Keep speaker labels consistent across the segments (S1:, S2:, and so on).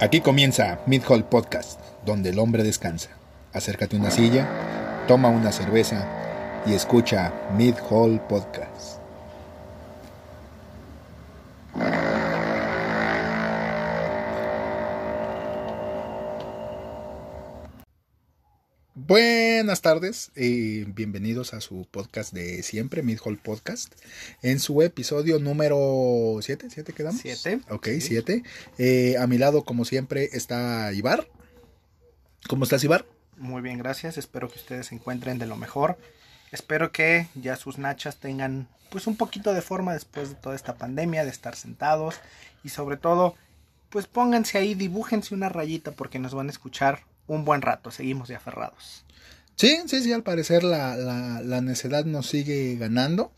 S1: Aquí comienza Mid Hall Podcast, donde el hombre descansa. Acércate a una silla, toma una cerveza y escucha Mid Hall Podcast. Buenas tardes y bienvenidos a su podcast de siempre, Mid Hall Podcast, en su episodio número 7, ¿7 quedamos?
S2: Siete.
S1: Ok, 7. a mi lado, como siempre, está Ibar. ¿Cómo estás, Ibar?
S2: Muy bien, gracias. Espero que ustedes se encuentren de lo mejor. Espero que ya sus nachas tengan pues un poquito de forma después de toda esta pandemia, de estar sentados y sobre todo pues pónganse ahí, dibújense una rayita porque nos van a escuchar un buen rato. Seguimos de aferrados.
S1: Sí, sí, sí, al parecer la, la, la necedad nos sigue ganando.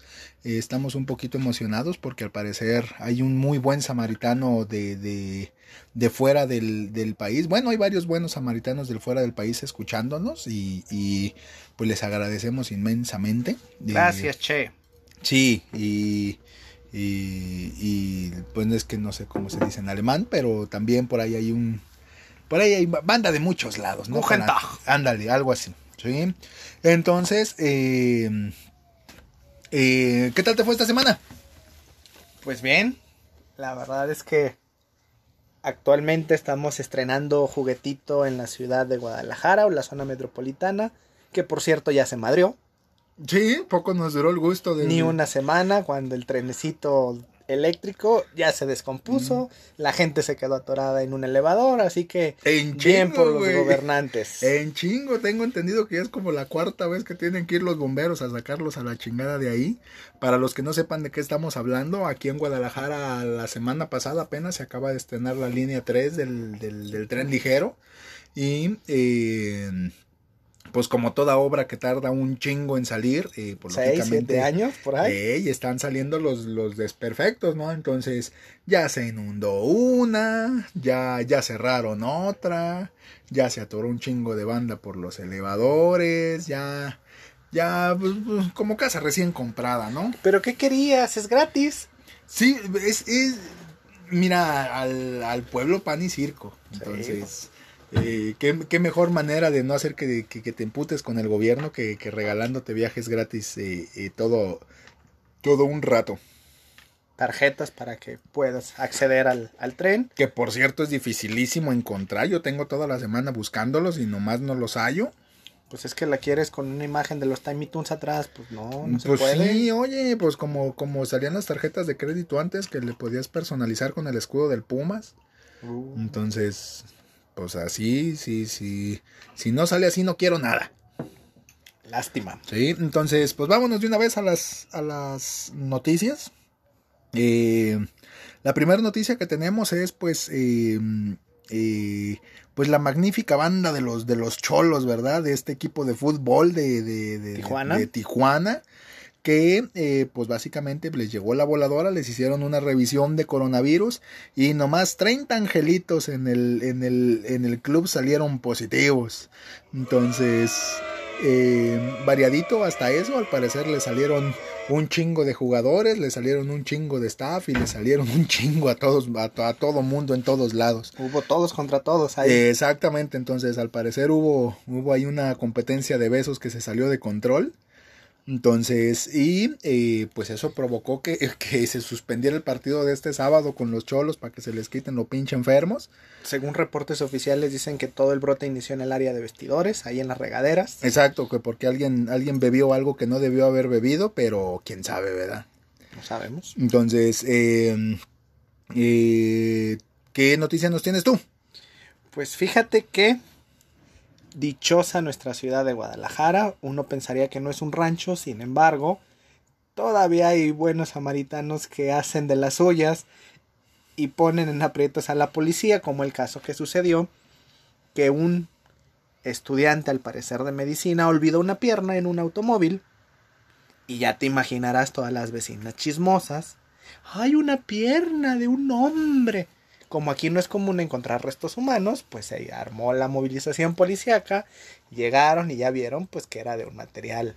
S1: Eh, estamos un poquito emocionados porque al parecer hay un muy buen samaritano de, de, de fuera del, del, país. Bueno, hay varios buenos samaritanos del fuera del país escuchándonos y, y pues les agradecemos inmensamente.
S2: Gracias, Che.
S1: Sí, y, y, y pues es que no sé cómo se dice en alemán, pero también por ahí hay un... Por ahí hay banda de muchos lados, ¿no?
S2: Para,
S1: ándale, algo así. ¿Sí? Entonces, eh, eh, ¿qué tal te fue esta semana?
S2: Pues bien, la verdad es que actualmente estamos estrenando juguetito en la ciudad de Guadalajara o la zona metropolitana, que por cierto ya se madrió.
S1: Sí, poco nos duró el gusto de...
S2: Ni una semana cuando el trenecito eléctrico ya se descompuso, mm. la gente se quedó atorada en un elevador, así que
S1: en chingo,
S2: bien por los gobernantes.
S1: En chingo, tengo entendido que ya es como la cuarta vez que tienen que ir los bomberos a sacarlos a la chingada de ahí. Para los que no sepan de qué estamos hablando, aquí en Guadalajara la semana pasada apenas se acaba de estrenar la línea 3 del, del, del tren ligero y... Eh, pues como toda obra que tarda un chingo en salir, eh, pues
S2: Seis,
S1: lógicamente,
S2: siete años por ahí.
S1: Eh, y están saliendo los, los desperfectos, ¿no? Entonces ya se inundó una, ya, ya cerraron otra, ya se atoró un chingo de banda por los elevadores, ya, ya, pues, pues, como casa recién comprada, ¿no?
S2: Pero ¿qué querías? Es gratis.
S1: Sí, es, es mira, al, al pueblo pan y circo, entonces... Eh, ¿qué, ¿qué, mejor manera de no hacer que, que, que te emputes con el gobierno que, que regalándote viajes gratis eh, eh, todo, todo un rato.
S2: Tarjetas para que puedas acceder al, al, tren.
S1: Que por cierto es dificilísimo encontrar. Yo tengo toda la semana buscándolos y nomás no los hallo.
S2: Pues es que la quieres con una imagen de los Tiny Toons atrás, pues no, no se
S1: pues
S2: puede.
S1: Sí, oye, pues como, como salían las tarjetas de crédito antes que le podías personalizar con el escudo del Pumas. Uh. Entonces, pues así, sí, sí. Si no sale así, no quiero nada.
S2: Lástima.
S1: Sí, entonces, pues vámonos de una vez a las, a las noticias. Eh, la primera noticia que tenemos es, pues, eh, eh, pues la magnífica banda de los, de los cholos, ¿verdad? De este equipo de fútbol de, de, de
S2: Tijuana.
S1: De, Tijuana que eh, pues básicamente les llegó la voladora, les hicieron una revisión de coronavirus y nomás 30 angelitos en el, en el, en el club salieron positivos. Entonces, eh, variadito hasta eso, al parecer le salieron un chingo de jugadores, le salieron un chingo de staff y le salieron un chingo a todos, a, a todo mundo en todos lados.
S2: Hubo todos contra todos ahí.
S1: Eh, exactamente, entonces al parecer hubo, hubo ahí una competencia de besos que se salió de control. Entonces, y eh, pues eso provocó que, que, se suspendiera el partido de este sábado con los cholos para que se les quiten lo pinche enfermos.
S2: Según reportes oficiales dicen que todo el brote inició en el área de vestidores, ahí en las regaderas.
S1: Exacto, que porque alguien, alguien bebió algo que no debió haber bebido, pero quién sabe, ¿verdad?
S2: No sabemos.
S1: Entonces, eh, eh, ¿qué noticia nos tienes tú?
S2: Pues fíjate que dichosa nuestra ciudad de Guadalajara. Uno pensaría que no es un rancho, sin embargo, todavía hay buenos samaritanos que hacen de las suyas y ponen en aprietos a la policía, como el caso que sucedió, que un estudiante, al parecer de medicina, olvidó una pierna en un automóvil. Y ya te imaginarás todas las vecinas chismosas. Hay una pierna de un hombre como aquí no es común encontrar restos humanos, pues se armó la movilización policíaca, llegaron y ya vieron pues que era de un material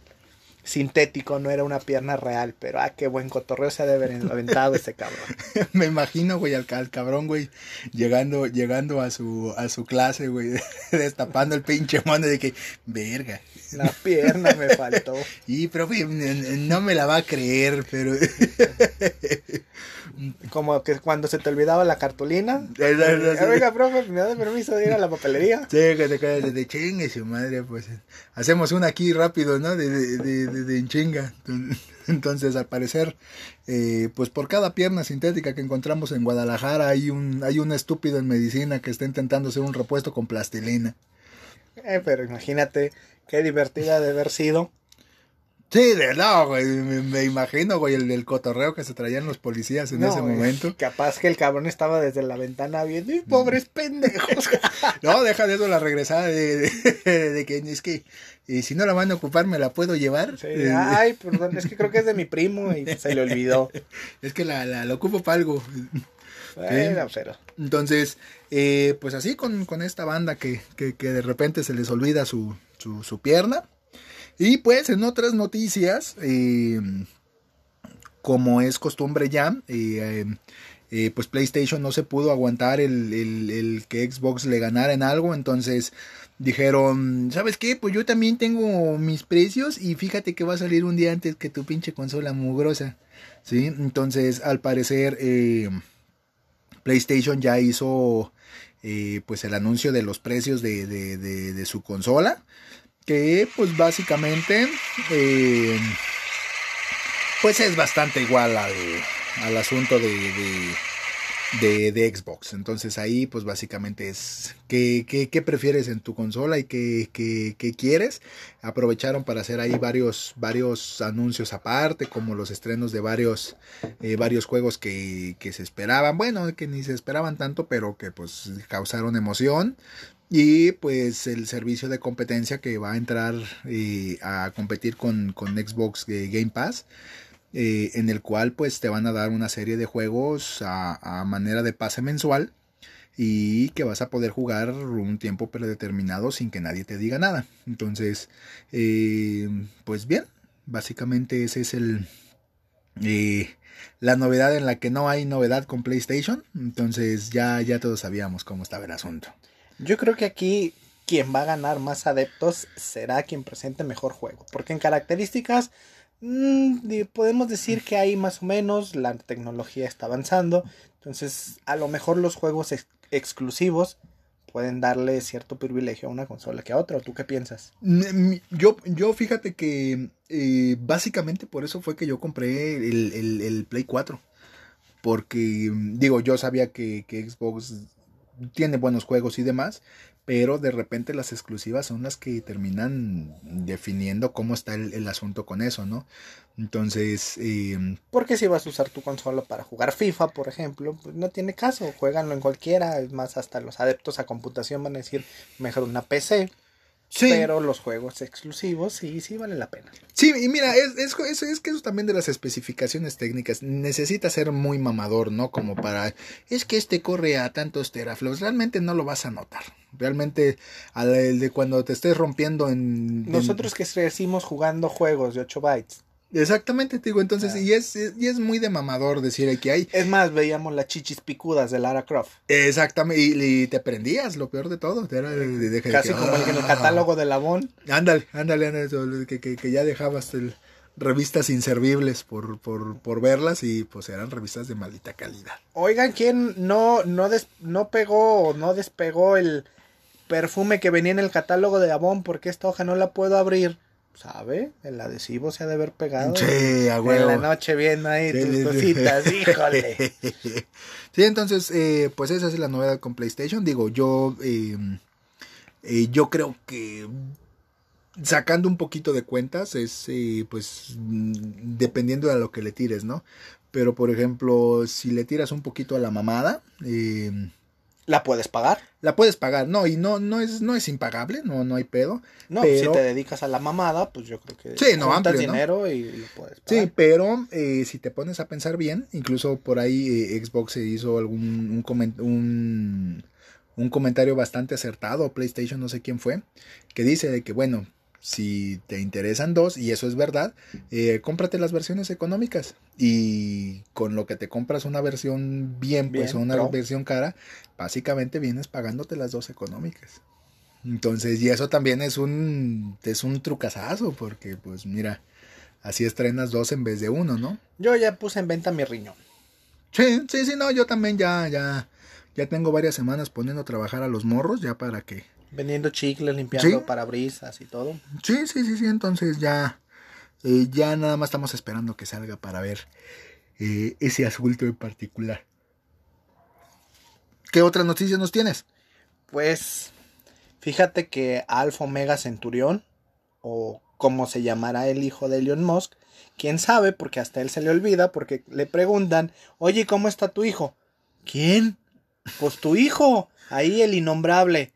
S2: sintético, no era una pierna real, pero ah, qué buen cotorreo se ha de haber aventado ese cabrón.
S1: Me imagino, güey, al, cabrón, güey, llegando, llegando a su, a su clase, güey, destapando el pinche mano de que, verga.
S2: La pierna me faltó.
S1: Y, profe, no me la va a creer, pero...
S2: Como que cuando se te olvidaba la cartulina. Oiga, profe, ¿me da permiso de ir a la papelería?
S1: Sí, que te caes de chingue su madre, pues. Hacemos una aquí rápido, ¿no? De, de, de, de chinga. Entonces, al parecer, eh, pues por cada pierna sintética que encontramos en Guadalajara hay un, hay un estúpido en medicina que está intentando hacer un repuesto con plastilina.
S2: Eh, pero imagínate qué divertida de haber sido
S1: Sí, de no, güey, me, imagino, güey, el del cotorreo que se traían los policías en ese momento.
S2: Capaz que el cabrón estaba desde la ventana viendo, y pobres pendejos!
S1: no, deja de eso la regresada de, que es que y si no la van a ocupar, ¿me la puedo llevar?
S2: Sí, ay, perdón, es que creo que es de mi primo y se le olvidó.
S1: es que la, la, ocupo para algo.
S2: Bueno,
S1: Entonces, eh, pues así con, con esta banda que, que, que, de repente se les olvida su, su, su pierna y pues en otras noticias, eh, como es costumbre ya, eh, eh, pues PlayStation no se pudo aguantar el, que Xbox le ganara en algo, entonces dijeron, ¿sabes qué? Pues yo también tengo mis precios y fíjate que va a salir un día antes que tu pinche consola mugrosa, ¿sí? Entonces, al parecer, PlayStation ya hizo pues el anuncio de los precios de, de su consola que pues básicamente eh, pues es bastante igual al, asunto de, de, Xbox. Entonces ahí pues básicamente es qué, qué, prefieres en tu consola y qué, qué, quieres. Aprovecharon para hacer ahí varios, varios anuncios aparte, como los estrenos de varios, eh, varios juegos que, que se esperaban. Bueno, que ni se esperaban tanto, pero que pues causaron emoción. Y pues el servicio de competencia que va a entrar eh, a competir con, Xbox eh, Game Pass. Eh, en el cual pues te van a dar una serie de juegos a, manera de pase mensual y que vas a poder jugar un tiempo predeterminado sin que nadie te diga nada. Entonces, pues bien, básicamente ese es el la novedad en la que no hay novedad con PlayStation. Entonces ya, ya todos sabíamos cómo estaba el asunto.
S2: Yo creo que aquí quien va a ganar más adeptos será quien presente mejor juego. Porque en características mm, podemos decir que hay más o menos, la tecnología está avanzando. Entonces a lo mejor los juegos exclusivos pueden darle cierto privilegio a una consola que a otra. ¿Tú qué piensas?
S1: Yo, yo fíjate que eh, básicamente por eso fue que yo compré el, Play 4. Porque digo, yo sabía que, que Xbox tiene buenos juegos y demás, pero de repente las exclusivas son las que terminan definiendo cómo está el, asunto con eso, ¿no? Entonces... Eh,
S2: Porque si vas a usar tu consola para jugar FIFA, por ejemplo, pues no tiene caso, jueganlo en cualquiera, es más, hasta los adeptos a computación van a decir, mejor una PC, pero los juegos exclusivos sí, sí vale la pena.
S1: Sí, y mira, es, es, es, que eso también de las especificaciones técnicas necesita ser muy mamador, ¿no? Como para, es que este corre a tantos teraflops, realmente no lo vas a notar. Realmente, al de cuando te estés rompiendo en...
S2: Nosotros que crecimos jugando juegos de 8 bytes,
S1: Exactamente, te digo, entonces, y, es, y es muy de mamador decir que hay.
S2: Es más, veíamos las chichis picudas de Lara Croft.
S1: Exactamente, y, te prendías, lo peor de todo. Era de,
S2: Casi como en el ah". catálogo de Labón.
S1: Ándale, ándale, ándale que, que, que, ya dejabas el, revistas inservibles por, por, por, verlas y pues eran revistas de maldita calidad.
S2: Oigan, ¿quién no, no, no pegó o no despegó el perfume que venía en el catálogo de Avon porque esta hoja no la puedo abrir? ¿Sabe? El adhesivo se ha de haber pegado.
S1: Sí,
S2: En la noche viendo ahí tus cositas, híjole.
S1: Sí, entonces, eh, pues esa es la novedad con PlayStation. Digo, yo, em, eh, yo creo que sacando un poquito de cuentas es, eh, pues, dependiendo de lo que le tires, ¿no? Pero, por ejemplo, si le tiras un poquito a la mamada, eh,
S2: ¿La puedes pagar?
S1: La puedes pagar, no, y no, no es, no es impagable, no, no hay pedo.
S2: No, si te dedicas a la mamada, pues yo creo que
S1: sí, no, amplio,
S2: dinero y lo puedes
S1: pagar. Sí, pero eh, si te pones a pensar bien, incluso por ahí eh, Xbox se hizo algún un, un, comentario bastante acertado, PlayStation no sé quién fue, que dice de que bueno, si te interesan dos, y eso es verdad, eh, cómprate las versiones económicas. Y con lo que te compras una versión bien, pues una versión cara, básicamente vienes pagándote las dos económicas. Entonces, y eso también es un, es un trucazazo, porque pues mira, así estrenas dos en vez de uno, ¿no?
S2: Yo ya puse en venta mi riñón.
S1: Sí, sí, sí, no, yo también ya, ya, ya tengo varias semanas poniendo a trabajar a los morros, ya para que
S2: Vendiendo chicles, limpiando
S1: Sí.
S2: parabrisas y todo.
S1: Sí, sí, sí, sí, entonces ya, eh, ya nada más estamos esperando que salga para ver eh, ese asunto en particular. ¿Qué otras noticias nos tienes?
S2: Pues fíjate que Alfa Omega Centurión, o como se llamará el hijo de Elon Musk, quién sabe, porque hasta él se le olvida, porque le preguntan, oye, ¿cómo está tu hijo? ¿Quién? Pues tu hijo, ahí el innombrable.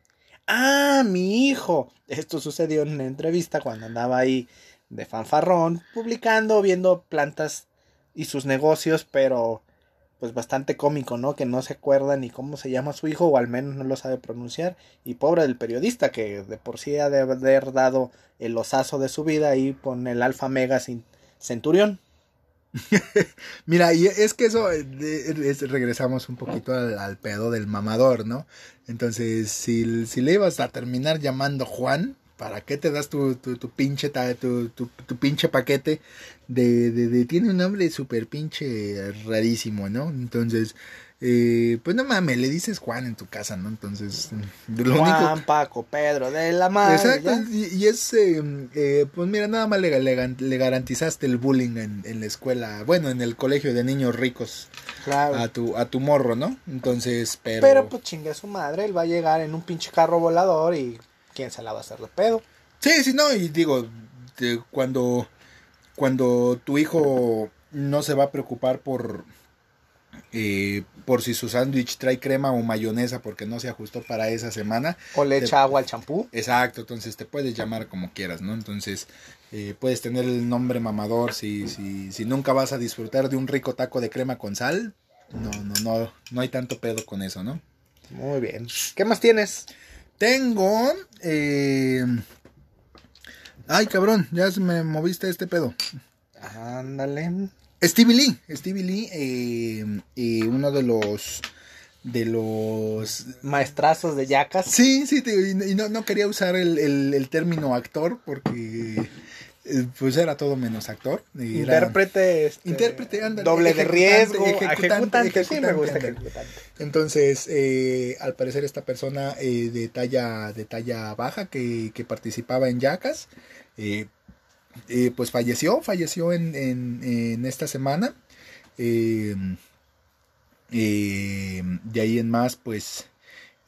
S2: Ah, mi hijo. Esto sucedió en una entrevista cuando andaba ahí de fanfarrón, publicando, viendo plantas y sus negocios, pero pues bastante cómico, ¿no? Que no se acuerda ni cómo se llama su hijo, o al menos no lo sabe pronunciar. Y pobre del periodista, que de por sí ha de haber dado el osazo de su vida ahí con el Alfa Mega Centurión.
S1: Mira, y es que eso, eh, de- es- regresamos un poquito al, pedo del mamador, ¿no? Entonces, si, le ibas a terminar llamando Juan, ¿para qué te das tu, pinche, tu, pinche paquete de, de, de- tiene un nombre súper pinche rarísimo, ¿no? Entonces, eh, pues no mames, le dices Juan en tu casa, ¿no? Entonces, lo único...
S2: Juan, Paco, Pedro, de la madre.
S1: Exacto, y, y es, eh, eh, pues mira, nada más le, le, le garantizaste el bullying en, en la escuela, bueno, en el colegio de niños ricos
S2: Claro.
S1: a tu, a tu morro, ¿no? Entonces, pero...
S2: Pero pues chingue su madre, él va a llegar en un pinche carro volador y quién se la va a hacer de pedo.
S1: Sí, sí, no, y digo, de- cuando, cuando tu hijo no se va a preocupar por, eh, por si su sándwich trae crema o mayonesa porque no se ajustó para esa semana,
S2: O le
S1: Te-
S2: echa agua al champú.
S1: Exacto, entonces te puedes llamar como quieras, ¿no? Entonces eh, puedes tener el nombre mamador si, si, si nunca vas a disfrutar de un rico taco de crema con sal. No, no, no, no hay tanto pedo con eso, ¿no?
S2: Muy bien. ¿Qué más tienes?
S1: Tengo... eh, Ay, cabrón, ya me moviste este pedo.
S2: Ándale.
S1: Stevie Lee, Stevie Lee, eh, eh, uno de los... De los
S2: Maestrazos de yacas.
S1: Sí, sí, te- y, no, no quería usar el, el- el término actor porque eh, pues era todo menos actor. Era-
S2: Intérprete. este,
S1: Intérprete, ándale,
S2: Doble de riesgo.
S1: ejecutante,
S2: Ejecutante. Sí, me gusta ejecutante.
S1: Entonces, eh, al parecer esta persona de talla de talla baja que, que participaba en Yacas, eh, eh, pues falleció, falleció en, en, esta semana. Eh, eh, de ahí en más, pues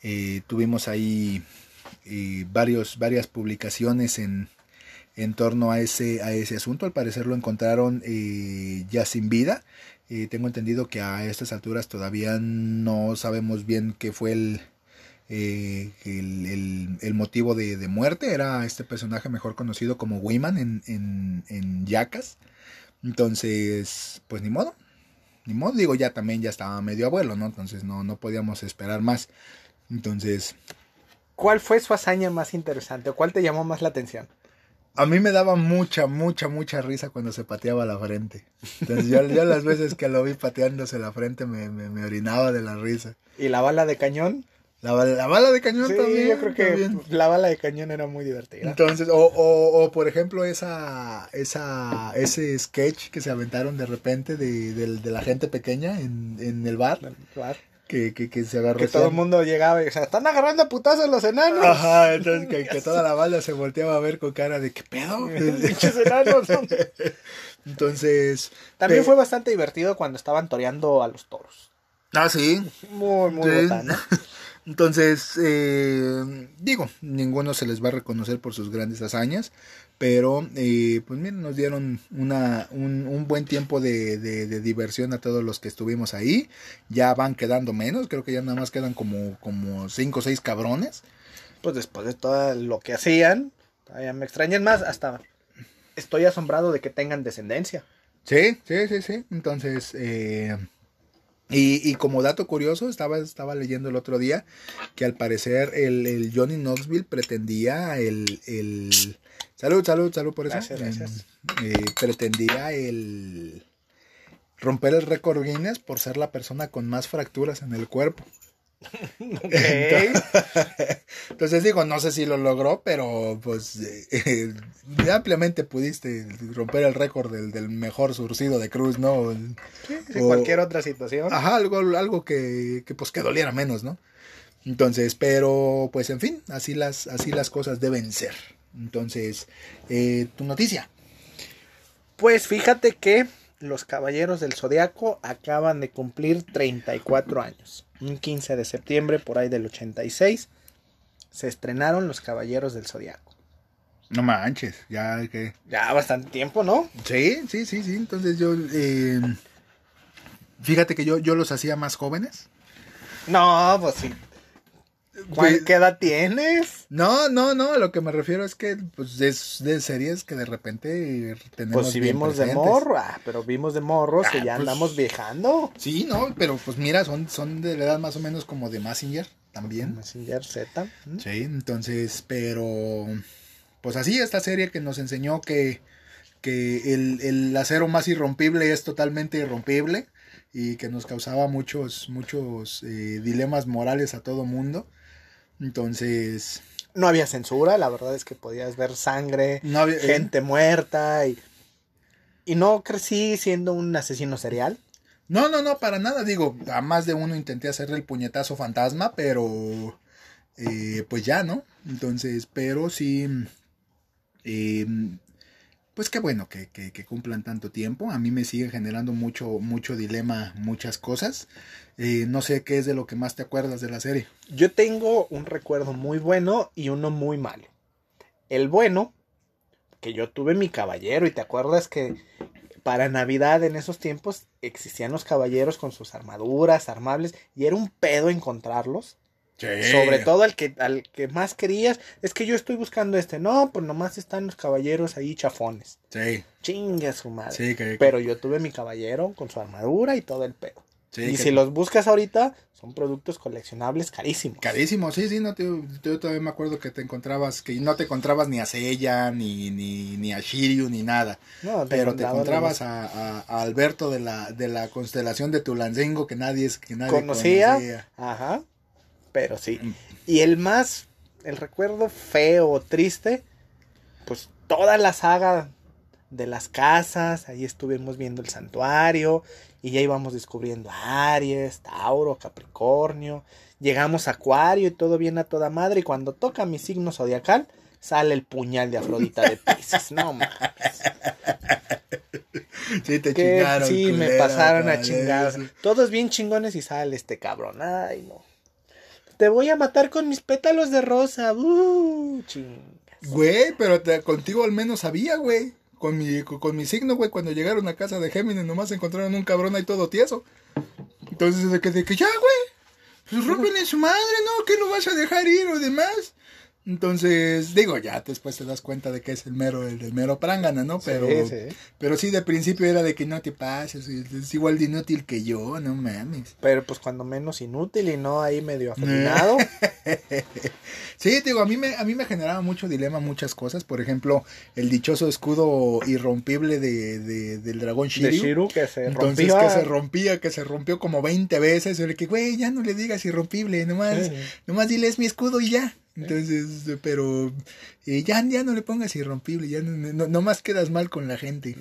S1: eh, tuvimos ahí eh, varios, varias publicaciones en, en torno a ese, a ese asunto. Al parecer lo encontraron eh, ya sin vida. Tengo entendido que a estas alturas todavía no sabemos bien qué fue el, eh, el, el- el motivo de, de muerte. Era este personaje mejor conocido como Wiman en, en, en Yacas. Entonces, pues ni modo. Ni modo, digo, ya también ya estaba medio abuelo, ¿no? Entonces no, no podíamos esperar más. Entonces,
S2: ¿Cuál fue su hazaña más interesante o cuál te llamó más la atención?
S1: a mí me daba mucha, mucha, mucha risa cuando se pateaba la frente. Entonces yo, yo las veces que lo vi pateándose la frente me, me, me orinaba de la risa.
S2: ¿Y la bala de cañón?
S1: La, bala- la bala de cañón
S2: sí,
S1: también.
S2: yo creo que
S1: también.
S2: la bala de cañón era muy divertida.
S1: Entonces, o, o, o por ejemplo, esa, esa, ese sketch que se aventaron de repente de, del- de la gente pequeña en, en el bar, que, que, que se agarró.
S2: Que todo el mundo llegaba y o sea, están agarrando a putazos los enanos.
S1: Ajá, entonces que, que toda la banda se volteaba a ver con cara de ¿qué pedo?
S2: Enanos.
S1: Entonces.
S2: También
S1: pe-
S2: fue bastante divertido cuando estaban toreando a los toros.
S1: Ah, sí.
S2: Muy, muy
S1: Sí.
S2: botana.
S1: Entonces, eh, digo, ninguno se les va a reconocer por sus grandes hazañas, pero eh, pues miren, nos dieron una, un, un buen tiempo de, de- de diversión a todos los que estuvimos ahí. Ya van quedando menos, creo que ya nada más quedan como, como cinco o seis cabrones.
S2: Pues después de todo lo que hacían, todavía me extrañan más. Hasta estoy asombrado de que tengan descendencia.
S1: Sí, sí, sí, sí. Entonces, eh, y, y como dato curioso, estaba, estaba leyendo el otro día que al parecer el, el Johnny Knoxville pretendía el, el Salud, salud, salud por eso.
S2: Gracias, gracias.
S1: Eh, pretendía el romper el récord Guinness por ser la persona con más fracturas en el cuerpo. Entonces digo, no sé si lo logró, pero pues eh, ampliamente pudiste romper el récord del, del mejor surcido de cruz, ¿no?
S2: En
S1: O-
S2: cualquier otra situación.
S1: Ajá, algo, algo que, que pues que doliera menos, ¿no? Entonces, pero pues en fin, así las, así las cosas deben ser. Entonces, eh, tu noticia.
S2: Pues fíjate que los Caballeros del Zodiaco acaban de cumplir 34 años. Un 15 de septiembre, por ahí del 86, se estrenaron los Caballeros del Zodiaco.
S1: No manches, ya que...
S2: Ya bastante tiempo, ¿no?
S1: Sí, sí, sí, sí. Entonces yo, eh, fíjate que yo, yo los hacía más jóvenes.
S2: No, pues sí. ¿Cuál-
S1: Pues-
S2: ¿Qué edad tienes?
S1: No, no, no, lo que me refiero es que pues es de series que de repente tenemos
S2: Pues si
S1: bien
S2: vimos de morro, ah, pero vimos de morros que
S1: Ah,
S2: ya
S1: pues-
S2: andamos viejando.
S1: Sí, no, pero pues mira, son, son de la edad más o menos como de Massinger también.
S2: Messenger Z.
S1: Sí, entonces, pero pues así esta serie que nos enseñó que, que el, el acero más irrompible es totalmente irrompible y que nos causaba muchos, muchos eh, dilemas morales a todo mundo. Entonces,
S2: No había censura, la verdad es que podías ver sangre,
S1: no había, eh,
S2: gente muerta y, y no crecí siendo un asesino serial.
S1: No, no, no, para nada. Digo, a más de uno intenté hacerle el puñetazo fantasma, pero eh, pues ya, ¿no? Entonces, pero sí, eh, pues qué bueno que, que- cumplan tanto tiempo. A mí me sigue generando mucho, mucho dilema, muchas cosas. Eh, no sé qué es de lo que más te acuerdas de la serie.
S2: Yo tengo un recuerdo muy bueno y uno muy malo. El bueno, que yo tuve mi caballero y te acuerdas que para Navidad en esos tiempos existían los caballeros con sus armaduras, armables, y era un pedo encontrarlos. Sobre todo al que, al que más querías, es que yo estoy buscando este. No, pues nomás están los caballeros ahí chafones.
S1: Sí,
S2: Chingue a su madre.
S1: sí, que,
S2: Pero yo tuve mi caballero con su armadura y todo el pedo.
S1: sí,
S2: y
S1: que-
S2: si los buscas ahorita, son productos coleccionables carísimos.
S1: Carísimo, sí, sí, no te, yo todavía me acuerdo que te encontrabas, que no te encontrabas ni a Seiya, ni, ni, ni a Shiryu, ni nada.
S2: No,
S1: Pero te
S2: encontraba
S1: encontrabas a, a- a Alberto de la, de la constelación de Tulancingo que nadie, es, que nadie
S2: Conocía.
S1: conocía.
S2: Ajá. Pero sí.
S1: Mm.
S2: Y el más, el recuerdo feo o triste, pues toda la saga de las casas, ahí estuvimos viendo el santuario y ya íbamos descubriendo Aries, Tauro, Capricornio, llegamos a Acuario y todo bien a toda madre y cuando toca mi signo zodiacal sale el puñal de Afrodita de Pisces, no mames.
S1: Sí, te
S2: Que
S1: chingaron.
S2: sí, me pasaron a chingar. Todos bien chingones y sale este cabrón. Ay, no. Te voy a matar con mis pétalos de rosa. Uh, chingas.
S1: Güey, pero te- contigo al menos sabía, güey. Con mi, con, con mi signo, güey, cuando llegaron a casa de Géminis, nomás encontraron un cabrón ahí todo tieso. Entonces, de que, de que ya, güey, pues rómpenle su madre, ¿no? ¿Qué lo vas a dejar ir o demás? Entonces, digo, ya después te das cuenta de que es el mero, el, el mero prángana, ¿no? Pero
S2: Sí,
S1: sí, pero sí, de principio era de que no te pases, es igual de inútil que yo, no mames.
S2: Pero pues cuando menos inútil y no ahí medio afeminado.
S1: Sí, digo, a mí me, a mí me generaba mucho dilema muchas cosas. Por ejemplo, el dichoso escudo irrompible de, de- del dragón
S2: de
S1: Shiryu.
S2: Shiru que se
S1: Entonces
S2: rompía.
S1: que se rompía, que se rompió como 20 veces. Le que, güey, ya no le digas irrompible, nomás,
S2: Sí.
S1: nomás dile es mi escudo y ya. Entonces, pero eh, ya, ya no le pongas irrompible, ya no, no- nomás quedas mal con la gente.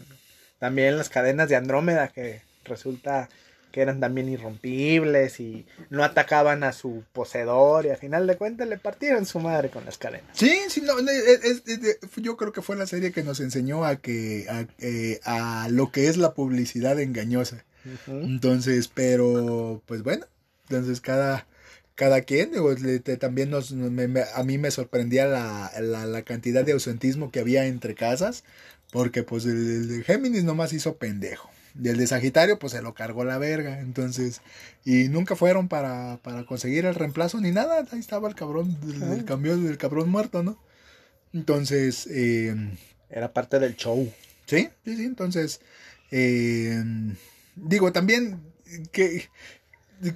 S2: También las cadenas de Andrómeda que resulta que eran también irrompibles y no atacaban a su poseedor y a final de cuentas le partieron su madre con las cadenas.
S1: Sí, sí, no, es- es- es- yo creo que fue la serie que nos enseñó a que a, eh, a lo que es la publicidad engañosa. Entonces, pero pues bueno, entonces cada cada quien, digo, le- te- también nos, me- me- a mí me sorprendía la, la, la cantidad de ausentismo que había entre casas, porque pues el, el de Géminis nomás hizo pendejo. Y el de Sagitario pues se lo cargó la verga, entonces, y nunca fueron para, para conseguir el reemplazo ni nada, ahí estaba el cabrón, del, del
S2: Ah.
S1: cambio del cabrón muerto, ¿no? Entonces, eh,
S2: Era parte del show.
S1: Sí, sí, sí. Entonces, eh, digo, también que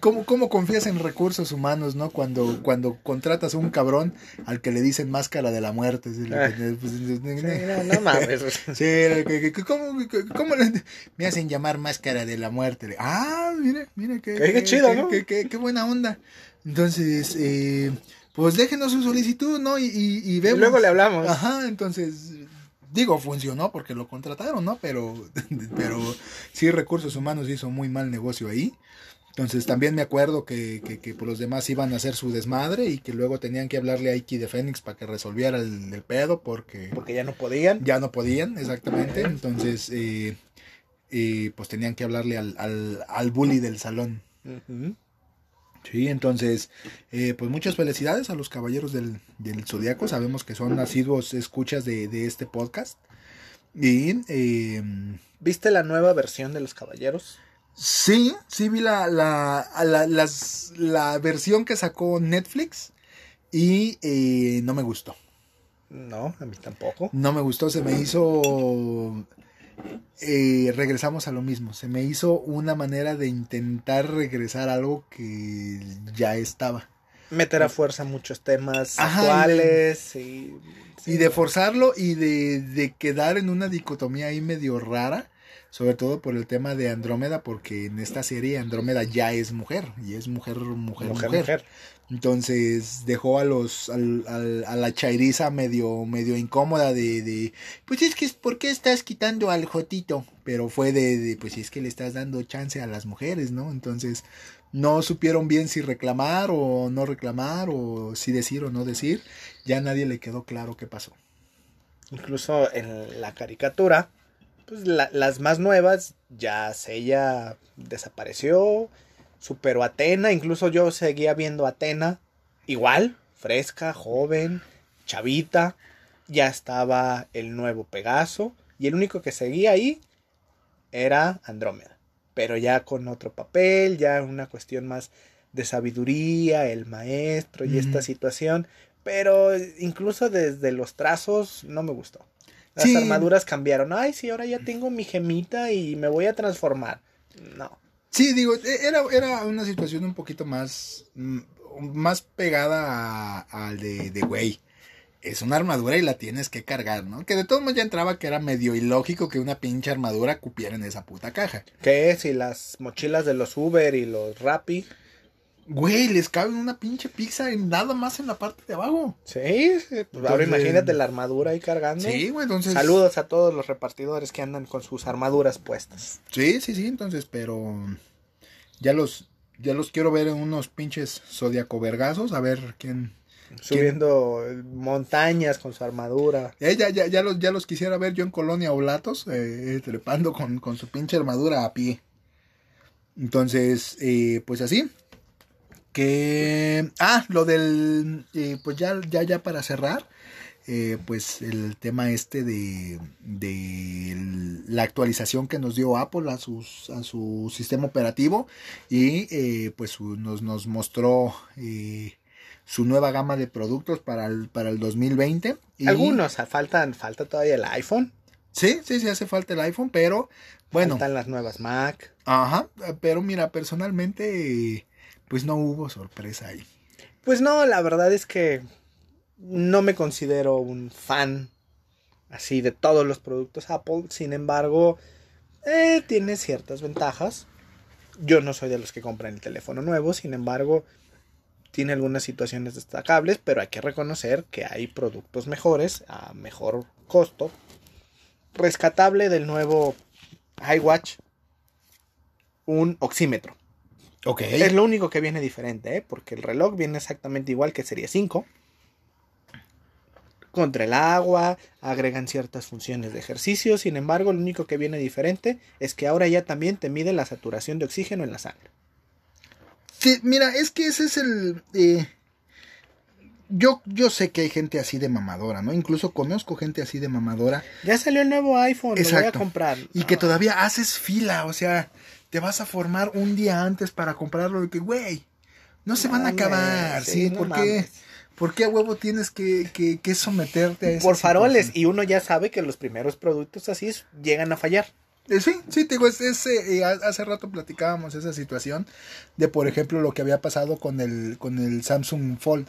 S1: ¿Cómo, ¿Cómo confías en recursos humanos, no? Cuando, cuando contratas a un cabrón al que le dicen máscara de la muerte. ¿sí?
S2: Ah.
S1: Pues,
S2: no, no mames.
S1: Sí, que- que- ¿cómo, que- cómo le- me hacen llamar máscara de la muerte? Ah, mire, mire, qué,
S2: Qué chido, ¿no?
S1: qué- qué- qué buena onda. Entonces, eh, pues déjenos su solicitud, ¿no? Y, y, y
S2: Y
S1: vemos.
S2: luego le hablamos.
S1: Ajá, entonces, digo, funcionó porque lo contrataron, ¿no? Pero, pero sí, Recursos Humanos hizo muy mal negocio ahí. Entonces también me acuerdo que, que, que por los demás iban a hacer su desmadre y que luego tenían que hablarle a Iki de Fénix para que resolviera el, el pedo porque
S2: Porque ya no podían.
S1: ya no podían, exactamente. Entonces, eh, eh, pues tenían que hablarle al, al, al bully del salón. Sí, entonces, eh, pues muchas felicidades a los caballeros del, del Zodíaco. Sabemos que son asiduos escuchas de, de este podcast. Y eh,
S2: ¿Viste la nueva versión de Los Caballeros?
S1: Sí, sí vi la, la, la, las- la versión que sacó Netflix y eh, no me gustó.
S2: No, a mí tampoco.
S1: No me gustó, se me hizo... eh, regresamos a lo mismo, se me hizo una manera de intentar regresar a algo que ya estaba.
S2: Meter a fuerza muchos temas
S1: Ajá,
S2: actuales y...
S1: Y de forzarlo y de, de quedar en una dicotomía ahí medio rara, sobre todo por el tema de Andrómeda, porque en esta serie Andrómeda ya es mujer, y es mujer, mujer, mujer.
S2: mujer, mujer.
S1: Entonces dejó a los al- al- a la chairiza medio medio incómoda de, de pues es que ¿por qué estás quitando al Jotito? Pero fue de, de, pues es que le estás dando chance a las mujeres, ¿no? Entonces no supieron bien si reclamar o no reclamar o si decir o no decir. Ya a nadie le quedó claro qué pasó.
S2: Incluso en la caricatura, pues la- las más nuevas, ya ella desapareció, superó a Atena, incluso yo seguía viendo a Atena igual, fresca, joven, chavita, ya estaba el nuevo Pegaso, y el único que seguía ahí era Andrómeda, pero ya con otro papel, ya una cuestión más de sabiduría, el maestro y esta situación, pero incluso desde los trazos no me gustó. Las
S1: Sí.
S2: armaduras cambiaron. Ay, sí, ahora ya tengo mi gemita y me voy a transformar. No.
S1: Sí, digo, e- era, era una situación un poquito más, mm, más pegada al de, de güey. Es una armadura y la tienes que cargar, ¿no? Que de todos modos ya entraba que era medio ilógico que una pinche armadura cupiera en esa puta caja.
S2: ¿Qué? Si las mochilas de los Uber y los Rappi.
S1: Güey, les cabe una pinche pizza en nada más en la parte de abajo.
S2: Sí, sí, pues ahora imagínate la armadura ahí cargando.
S1: Sí, güey, entonces.
S2: Saludos a todos los repartidores que andan con sus armaduras puestas.
S1: Sí, sí, sí, entonces, pero ya los, ya los quiero ver en unos pinches zodiaco vergazos, a ver quién.
S2: Subiendo montañas con su armadura.
S1: Eh, ya, ya, ya, los, ya los quisiera ver yo en Colonia Oblatos, eh, trepando con, con su pinche armadura a pie. Entonces, eh, pues así. Que. Ah, lo del. eh, pues ya, ya, ya para cerrar. eh, pues el tema este de, de la actualización que nos dio Apple a, sus, a su sistema operativo y eh, pues nos, nos mostró eh, su nueva gama de productos para el, para el 2020. Y-
S2: Algunos, ah, faltan, falta todavía el iPhone.
S1: Sí, sí, sí hace falta el iPhone, pero bueno,
S2: Faltan las nuevas Mac.
S1: ajá, pero mira, personalmente, pues no hubo sorpresa ahí.
S2: Pues no, la verdad es que no me considero un fan así de todos los productos Apple. Sin embargo, eh, tiene ciertas ventajas. Yo no soy de los que compran el teléfono nuevo, sin embargo, tiene algunas situaciones destacables, pero hay que reconocer que hay productos mejores a mejor costo. Rescatable del nuevo iWatch, un oxímetro. Es lo único que viene diferente, ¿eh? porque el reloj viene exactamente igual que Serie 5. Contra el agua, agregan ciertas funciones de ejercicio, sin embargo, lo único que viene diferente es que ahora ya también te mide la saturación de oxígeno en la sangre.
S1: Sí, mira, es que ese es el... eh, yo, yo sé que hay gente así de mamadora, ¿no? Incluso conozco gente así de mamadora
S2: Ya salió el nuevo iPhone, lo voy a comprar.
S1: y que
S2: No,
S1: todavía haces fila, o sea, te vas a formar un día antes para comprarlo, de que, güey, no se van a acabar, ¿sí?
S2: no
S1: ¿Por qué? ¿Por qué a huevo tienes que, que, que someterte a esa
S2: Por faroles,
S1: situación?
S2: y uno ya sabe que los primeros productos así llegan a fallar.
S1: Eh, sí, sí, te digo, es, es, eh, eh, hace rato platicábamos esa situación de, por ejemplo, lo que había pasado con el, con el Samsung Fold.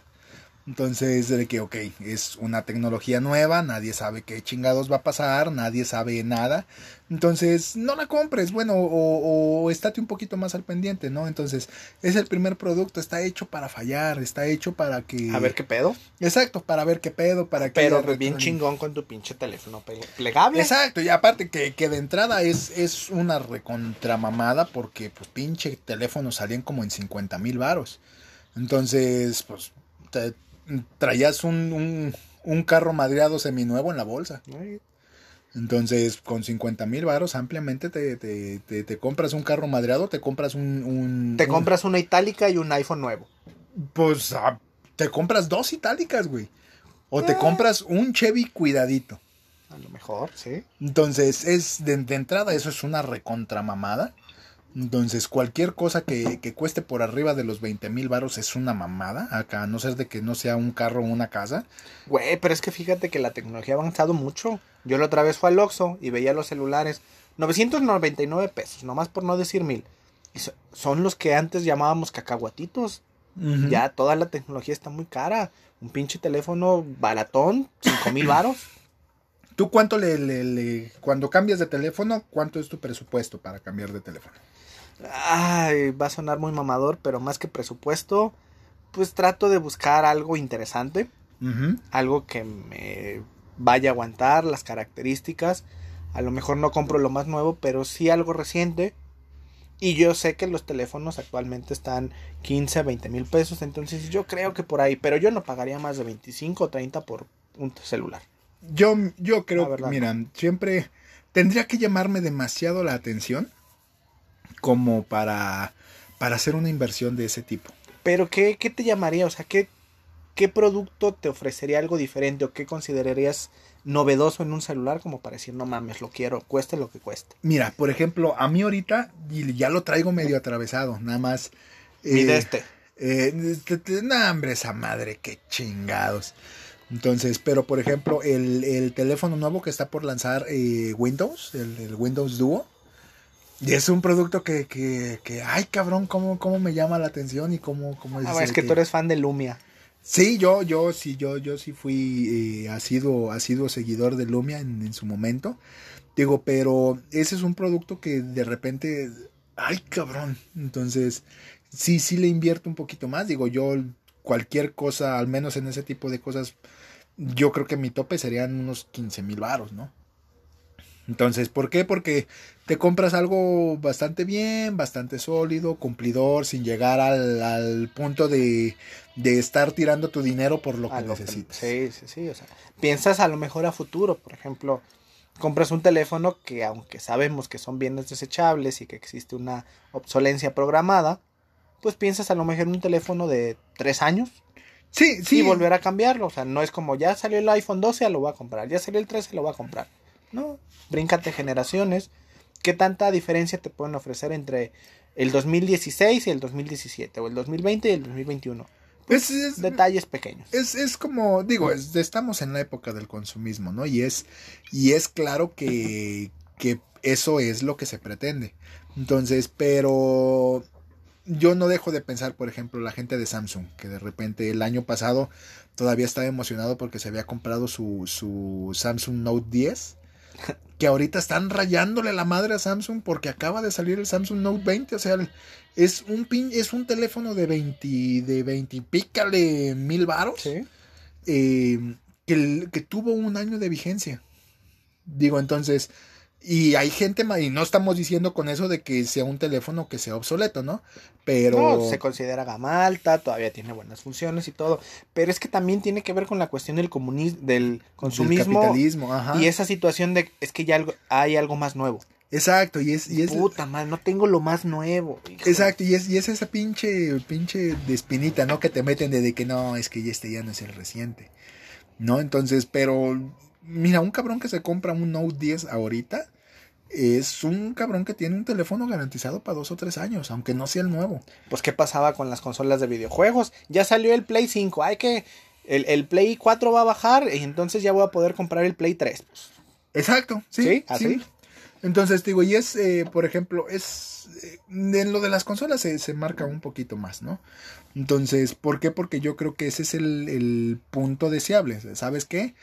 S1: Entonces, de que, ok, es una tecnología nueva, nadie sabe qué chingados va a pasar, nadie sabe nada. Entonces, no la compres, bueno, o, o estate un poquito más al pendiente, ¿no? Entonces, es el primer producto, está hecho para fallar, está hecho para que...
S2: A ver qué pedo.
S1: Exacto, para ver qué pedo, para que...
S2: Pero bien chingón con tu pinche teléfono plegable.
S1: Exacto, y aparte que, que de entrada es, es una recontramamada porque, pues, pinche teléfono salían como en 50 mil varos. Entonces, pues, te, traías un, un, carro madreado seminuevo en la bolsa. Entonces, con 50 mil varos, ampliamente te, te, te, compras un carro madreado, te compras un...
S2: te compras una itálica y un iPhone nuevo.
S1: Pues ah, te compras dos itálicas, güey. O te eh. compras un Chevy cuidadito.
S2: A lo mejor, sí.
S1: Entonces, es de, de entrada, eso es una recontramamada. Entonces, cualquier cosa que, que, cueste por arriba de los 20 mil varos es una mamada. Acá, a no ser de que no sea un carro o una casa.
S2: Güey, pero es que fíjate que la tecnología ha avanzado mucho. Yo la otra vez fui al Oxxo y veía los celulares. 999 pesos, nomás por no decir mil. Y son los que antes llamábamos cacahuatitos. Ya toda la tecnología está muy cara. Un pinche teléfono baratón, 5 mil varos.
S1: ¿Tú cuánto le, le, cuando cambias de teléfono, cuánto es tu presupuesto para cambiar de teléfono?
S2: Ay, va a sonar muy mamador, pero más que presupuesto, pues trato de buscar algo interesante, algo que me vaya a aguantar las características. A lo mejor no compro lo más nuevo, pero sí algo reciente. Y yo sé que los teléfonos actualmente están 15, 20 mil pesos, entonces yo creo que por ahí, pero yo no pagaría más de 25 o 30 por un celular.
S1: Yo, yo creo, mira, siempre tendría que llamarme demasiado la atención como para, para hacer una inversión de ese tipo.
S2: Pero ¿qué, qué te llamaría? O sea, ¿qué, ¿qué producto te ofrecería algo diferente o qué considerarías novedoso en un celular como para decir, no mames, lo quiero, cueste lo que cueste?
S1: Mira, por ejemplo, a mí ahorita, y ya lo traigo medio atravesado, nada más.
S2: Mide eh, este.
S1: Eh, no, hombre, esa madre, qué chingados. Entonces, pero por ejemplo, el, el teléfono nuevo que está por lanzar eh, Windows, el, el Windows Duo, y es un producto que, que, que ay cabrón, cómo, cómo me llama la atención y cómo, cómo
S2: es. Ah, es que, tú eres fan de Lumia.
S1: Sí, yo, yo, sí, yo, yo sí fui, eh, sido, ha sido seguidor de Lumia en, su momento. Digo, pero ese es un producto que de repente, ay cabrón. Entonces, sí, sí le invierto un poquito más. Digo, yo cualquier cosa, al menos en ese tipo de cosas, yo creo que mi tope serían unos 15 mil varos, ¿no? Entonces, ¿por qué? Porque te compras algo bastante bien, bastante sólido, cumplidor, sin llegar al, punto de, de, estar tirando tu dinero por lo que necesitas.
S2: Sí, sí, sí. O sea, piensas a lo mejor a futuro, por ejemplo, compras un teléfono que aunque sabemos que son bienes desechables y que existe una obsolencia programada, pues piensas a lo mejor en un teléfono de tres años.
S1: Sí, sí.
S2: Y volver a cambiarlo. O sea, no es como ya salió el iPhone 12, lo voy a comprar. Ya salió el 13, lo voy a comprar. No, bríncate generaciones. ¿Qué tanta diferencia te pueden ofrecer entre el 2016 y el 2017? O el 2020 y el 2021. Pues detalles pequeños.
S1: Es, es como, digo, estamos en la época del consumismo, ¿no? Y es, y es claro que, que eso es lo que se pretende. Entonces, pero yo no dejo de pensar, por ejemplo, la gente de Samsung, que de repente el año pasado todavía estaba emocionado porque se había comprado su, su Samsung Note 10 que ahorita están rayándole la madre a Samsung porque acaba de salir el Samsung Note 20, o sea, es un pin, es un teléfono de 20 de 20 pícale mil baros. Eh, que, que tuvo un año de vigencia. Digo, entonces, y hay gente, y no estamos diciendo con eso de que sea un teléfono que sea obsoleto, ¿no? Pero...
S2: No, se considera gama alta, todavía tiene buenas funciones y todo. Pero es que también tiene que ver con la cuestión del comunismo, del consumismo. capitalismo, ajá. Y esa situación de, es que ya hay algo más nuevo.
S1: Exacto, y es... Y es
S2: Puta madre, no tengo lo más nuevo.
S1: Exacto, y es, y es esa pinche, pinche de espinita, ¿no? Que te meten de, de que no, es que este ya no es el reciente. ¿No? Entonces, pero... Mira, un cabrón que se compra un Note 10 ahorita es un cabrón que tiene un teléfono garantizado para dos o tres años, aunque no sea el nuevo.
S2: Pues, ¿qué pasaba con las consolas de videojuegos? Ya salió el Play 5, hay que. El, Play 4 va a bajar y entonces ya voy a poder comprar el Play 3.
S1: Exacto, sí. ¿Sí? ¿Así? Entonces, digo, y es, eh, por ejemplo, es. eh, en lo de las consolas se, se marca un poquito más, ¿no? Entonces, ¿por qué? Porque yo creo que ese es el, el punto deseable. ¿Sabes qué?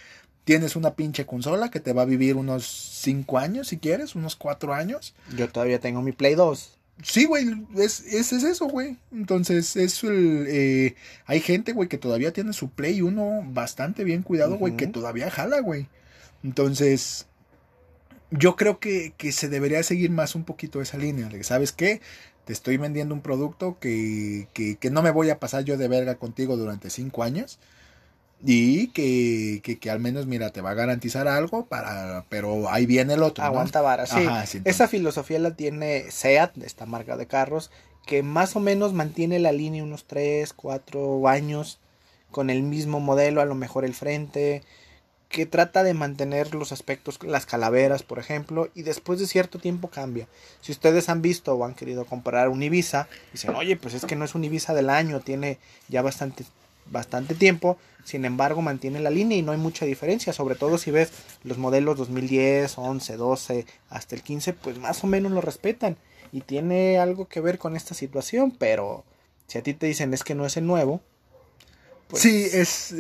S1: Tienes una pinche consola que te va a vivir unos 5 años, si quieres, unos 4 años.
S2: Yo todavía tengo mi Play 2.
S1: Sí, güey, es, es, es eso, güey. Entonces, es el. eh, hay gente, güey, que todavía tiene su Play 1 bastante bien cuidado, güey, que todavía jala, güey. Entonces, yo creo que, que se debería seguir más un poquito esa línea. De ¿sabes qué? Te estoy vendiendo un producto que, que, que no me voy a pasar yo de verga contigo durante cinco años. Y que, que, que al menos, mira, te va a garantizar algo para. Pero ahí viene el otro. ¿no?
S2: Aguanta vara, sí.
S1: Ajá, sí, entonces-
S2: Esa filosofía la tiene SEAT, de esta marca de carros, que más o menos mantiene la línea unos 3, 4 años con el mismo modelo, a lo mejor el frente, que trata de mantener los aspectos, las calaveras, por ejemplo, y después de cierto tiempo cambia. Si ustedes han visto o han querido comprar un Ibiza, dicen, oye, pues es que no es un Ibiza del año, tiene ya bastante, bastante tiempo, sin embargo mantiene la línea y no hay mucha diferencia, sobre todo si ves los modelos 2010, 11, 12, hasta el 15, pues más o menos lo respetan. Y tiene algo que ver con esta situación, pero si a ti te dicen es que no es el nuevo, pues
S1: Sí, es.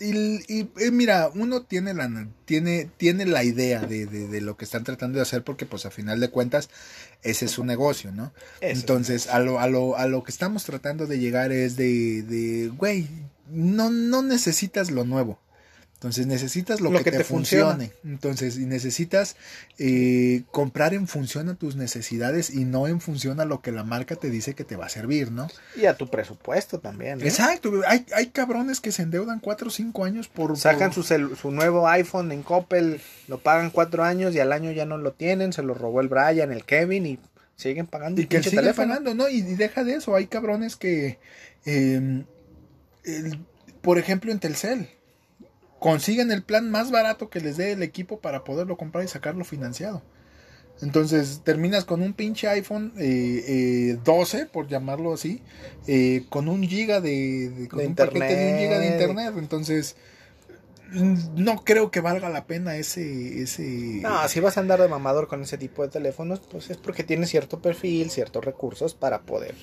S1: Y, y, mira, uno tiene la, tiene, tiene la idea de, de, de lo que están tratando de hacer, porque, pues, a final de cuentas, ese es su negocio, ¿no?
S2: Eso
S1: Entonces, a lo, a, lo, a lo que estamos tratando de llegar es de, de güey, no, no necesitas lo nuevo. Entonces necesitas lo,
S2: Lo
S1: que,
S2: que
S1: te,
S2: te funciona.
S1: funcione. Entonces, y necesitas eh, comprar en función a tus necesidades y no en función a lo que la marca te dice que te va a servir, ¿no?
S2: y a tu presupuesto también.
S1: Exacto, hay, hay cabrones que se endeudan 4 o 5 años por...
S2: Sacan
S1: por-
S2: su, su nuevo iPhone en Coppel, lo pagan cuatro años y al año ya no lo tienen, se lo robó el Brian, el Kevin y siguen pagando
S1: Y que
S2: pinche
S1: sigue
S2: teléfono.
S1: pagando, ¿no? Y, y deja de eso, hay cabrones que... eh, el- por ejemplo, en Telcel. Consiguen el plan más barato que les dé el equipo para poderlo comprar y sacarlo financiado. Entonces terminas con un pinche iPhone eh, eh, 12, por llamarlo así, eh, con un giga de, de- con
S2: De
S1: un paquete de un giga de
S2: internet.
S1: Entonces no creo que valga la pena ese ese
S2: No, si vas a andar de mamador con ese tipo de teléfonos, pues es porque tienes cierto perfil, ciertos recursos para poder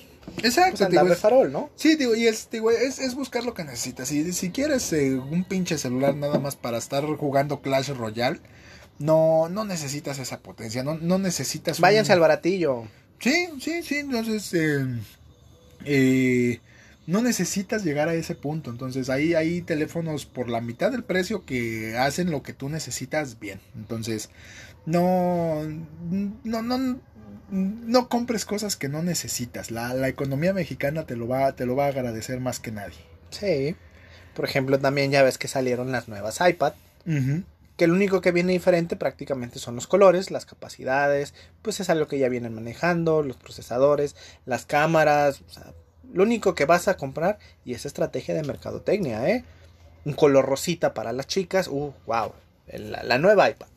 S1: exacto
S2: pues, andar
S1: digo,
S2: de
S1: es-
S2: farol, ¿no?
S1: Sí, digo, y es, digo, es, es buscar lo que necesitas. Si, si quieres eh, un pinche celular nada más para estar jugando Clash Royale, no, no necesitas esa potencia, no, no necesitas... un-
S2: Váyanse al baratillo.
S1: Sí, sí, sí, entonces... eh, eh, no necesitas llegar a ese punto. Entonces ahí hay teléfonos por la mitad del precio que hacen lo que tú necesitas bien. Entonces no, no, no, no compres cosas que no necesitas. La, la economía mexicana te lo va, te lo va a agradecer más que nadie.
S2: Sí. Por ejemplo, también ya ves que salieron las nuevas iPad. que lo único que viene diferente prácticamente son los colores, las capacidades, pues es algo que ya vienen manejando, los procesadores, las cámaras, o sea, lo único que vas a comprar y es estrategia de mercadotecnia, ¿eh? Un color rosita para las chicas, uh, wow, la, la nueva iPad,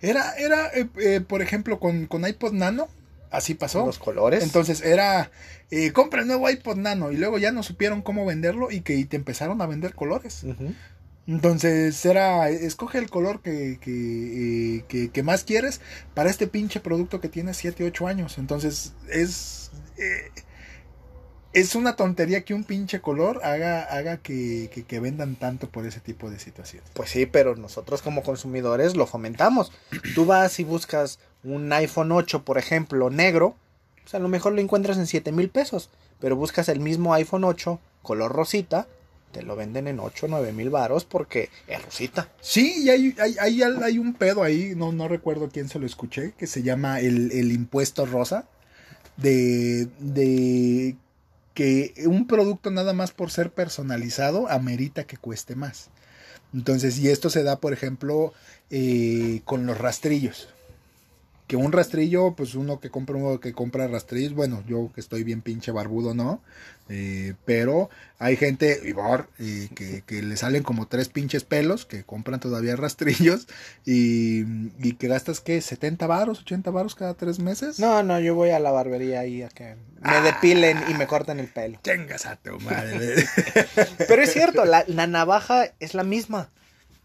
S1: Era, era eh, eh, por ejemplo, con, con iPod Nano, así pasó.
S2: los colores.
S1: Entonces era, eh, compra el nuevo iPod Nano y luego ya no supieron cómo venderlo y que y te empezaron a vender colores. Entonces era, escoge el color que, que, eh, que, que más quieres para este pinche producto que tiene 7, 8 años. Entonces es... eh, es una tontería que un pinche color haga, haga que, que, que vendan tanto por ese tipo de situaciones.
S2: Pues sí, pero nosotros como consumidores lo fomentamos. Tú vas y buscas un iPhone 8, por ejemplo, negro, pues a lo mejor lo encuentras en 7 mil pesos, pero buscas el mismo iPhone 8, color rosita, te lo venden en 8 o 9 mil varos porque es rosita.
S1: Sí, y hay, hay, hay, hay un pedo ahí, no, no recuerdo quién se lo escuché, que se llama el, el impuesto rosa, de, de que un producto nada más por ser personalizado amerita que cueste más. Entonces, y esto se da, por ejemplo, eh, con los rastrillos. Que un rastrillo, pues uno que compra uno que compra rastrillos, bueno, yo que estoy bien pinche barbudo, ¿no? Eh, pero hay gente, Ivor, eh, que, que le salen como tres pinches pelos, que compran todavía rastrillos y, y que gastas, ¿qué? ¿70 varos, 80 varos cada tres meses?
S2: No, no, yo voy a la barbería ahí a que me
S1: Ah.
S2: depilen y me corten el pelo.
S1: Chingas a tu madre.
S2: Pero es cierto, la, la navaja es la misma.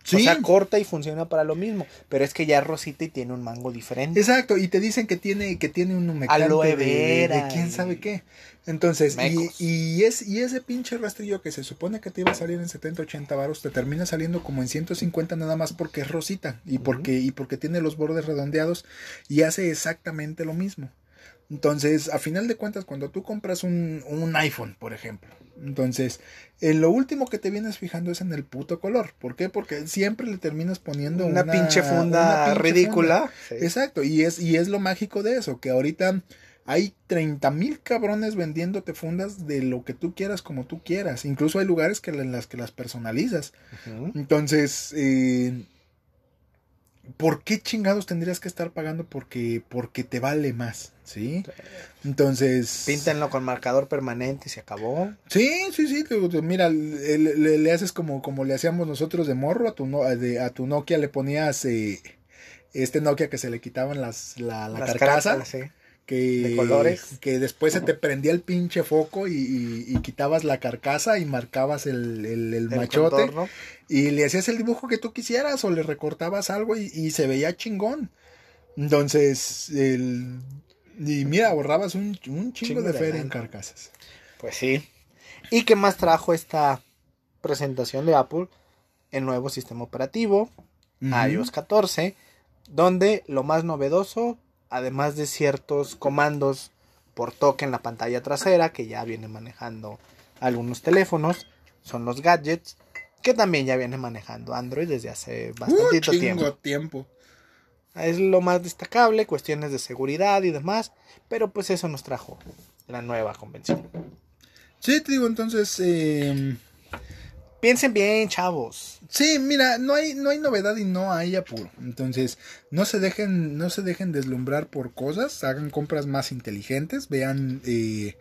S2: O sea, corta y funciona para lo mismo. Pero es que ya es rosita y tiene un mango diferente.
S1: Exacto, y te dicen que tiene, que tiene un humectante
S2: Aloe
S1: de,
S2: vera
S1: de quién sabe qué. Entonces, y, es, y ese pinche rastrillo que se supone que te iba a salir en 70, 80 varos, te termina saliendo como en 150 nada más porque es rosita y porque, y porque tiene los bordes redondeados y hace exactamente lo mismo. Entonces, a final de cuentas, cuando tú compras un, un iPhone, por ejemplo, entonces, eh, lo último que te vienes fijando es en el puto color. ¿Por qué? Porque siempre le terminas poniendo
S2: Una,
S1: una,
S2: pinche funda
S1: una pinche
S2: ridícula.
S1: funda.
S2: Sí.
S1: Exacto, y es, y es lo mágico de eso, que ahorita hay 30 mil cabrones vendiéndote fundas de lo que tú quieras como tú quieras. Incluso hay lugares que, en las que las personalizas. Entonces, eh, ¿por qué chingados tendrías que estar pagando porque, porque te vale más? ¿Sí? Entonces...
S2: Píntenlo con marcador permanente y se acabó.
S1: Sí, sí, sí. mira, le, le- le haces como, como le hacíamos nosotros de morro. A tu, no- a de- a tu Nokia le ponías eh, este Nokia que se le quitaban las, la, la
S2: Las
S1: carcasa.
S2: sí.
S1: Que,
S2: de colores.
S1: que después se te prendía el pinche foco y, y- y quitabas la carcasa y marcabas el, el- machote
S2: contorno.
S1: y le hacías el dibujo que tú quisieras o le recortabas algo y, y se veía chingón. Entonces, el, y mira, ahorrabas un, un chingo,
S2: Chingo
S1: de
S2: de
S1: feria en carcasas.
S2: Pues sí. ¿Y qué más trajo esta presentación de Apple? El nuevo sistema operativo, iOS 14, donde lo más novedoso, además de ciertos comandos por toque en la pantalla trasera, que ya viene manejando algunos teléfonos, son los gadgets, que también ya viene manejando Android desde hace
S1: Uh, chingo
S2: tiempo.
S1: tiempo.
S2: Es lo más destacable, cuestiones de seguridad y demás, pero pues eso nos trajo la nueva convención.
S1: Sí, te digo, entonces, eh,
S2: Piensen bien, chavos.
S1: sí, mira, no hay, no hay novedad y no hay apuro. Entonces, no se dejen, no se dejen deslumbrar por cosas, hagan compras más inteligentes, vean eh,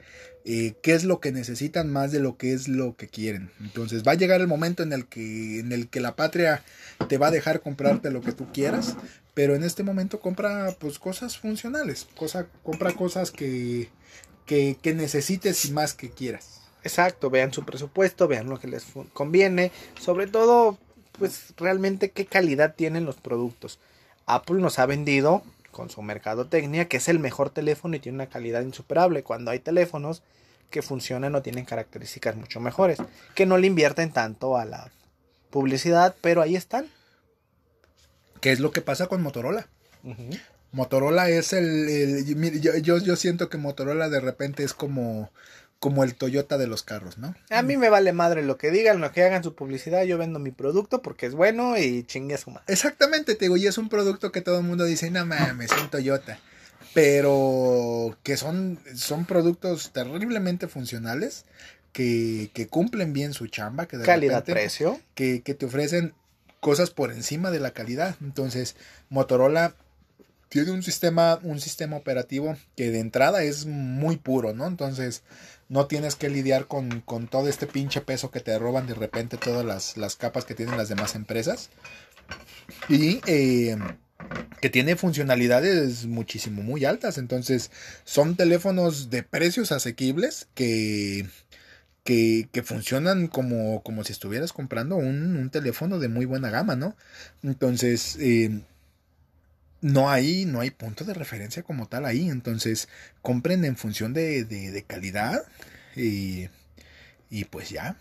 S1: eh, qué es lo que necesitan más de lo que es lo que quieren. Entonces, va a llegar el momento en el que, en el que la patria te va a dejar comprarte lo que tú quieras, pero en este momento compra pues cosas funcionales, cosa, compra cosas que, que, que necesites y más que quieras.
S2: Exacto, vean su presupuesto, vean lo que les conviene, sobre todo, pues realmente qué calidad tienen los productos. Apple nos ha vendido con su mercadotecnia que es el mejor teléfono y tiene una calidad insuperable, cuando hay teléfonos que funcionan o tienen características mucho mejores, que no le invierten tanto a la publicidad, pero ahí están.
S1: ¿Qué es lo que pasa con Motorola? Motorola es el, yo, yo, yo siento que Motorola de repente es como, como el Toyota de los carros, ¿no?
S2: A mí me vale madre lo que digan, lo que hagan su publicidad, yo vendo mi producto porque es bueno y chingue a su madre.
S1: Exactamente, te digo, y es un producto que todo el mundo dice, no mames, un Toyota. Pero que son, son productos terriblemente funcionales, que, que cumplen bien su chamba, que de repente-
S2: Calidad-precio.
S1: que, que te ofrecen cosas por encima de la calidad. Entonces, Motorola tiene un sistema, un sistema operativo que de entrada es muy puro, ¿no? Entonces, no tienes que lidiar con, con todo este pinche peso que te roban de repente todas las, las capas que tienen las demás empresas. Y eh, que tiene funcionalidades muchísimo muy altas. Entonces, son teléfonos de precios asequibles que que, funcionan como, como si estuvieras comprando un, un teléfono de muy buena gama, ¿no? Entonces, eh, no hay, no hay punto de referencia como tal ahí. Entonces, compren en función de, de, de calidad y, y pues ya.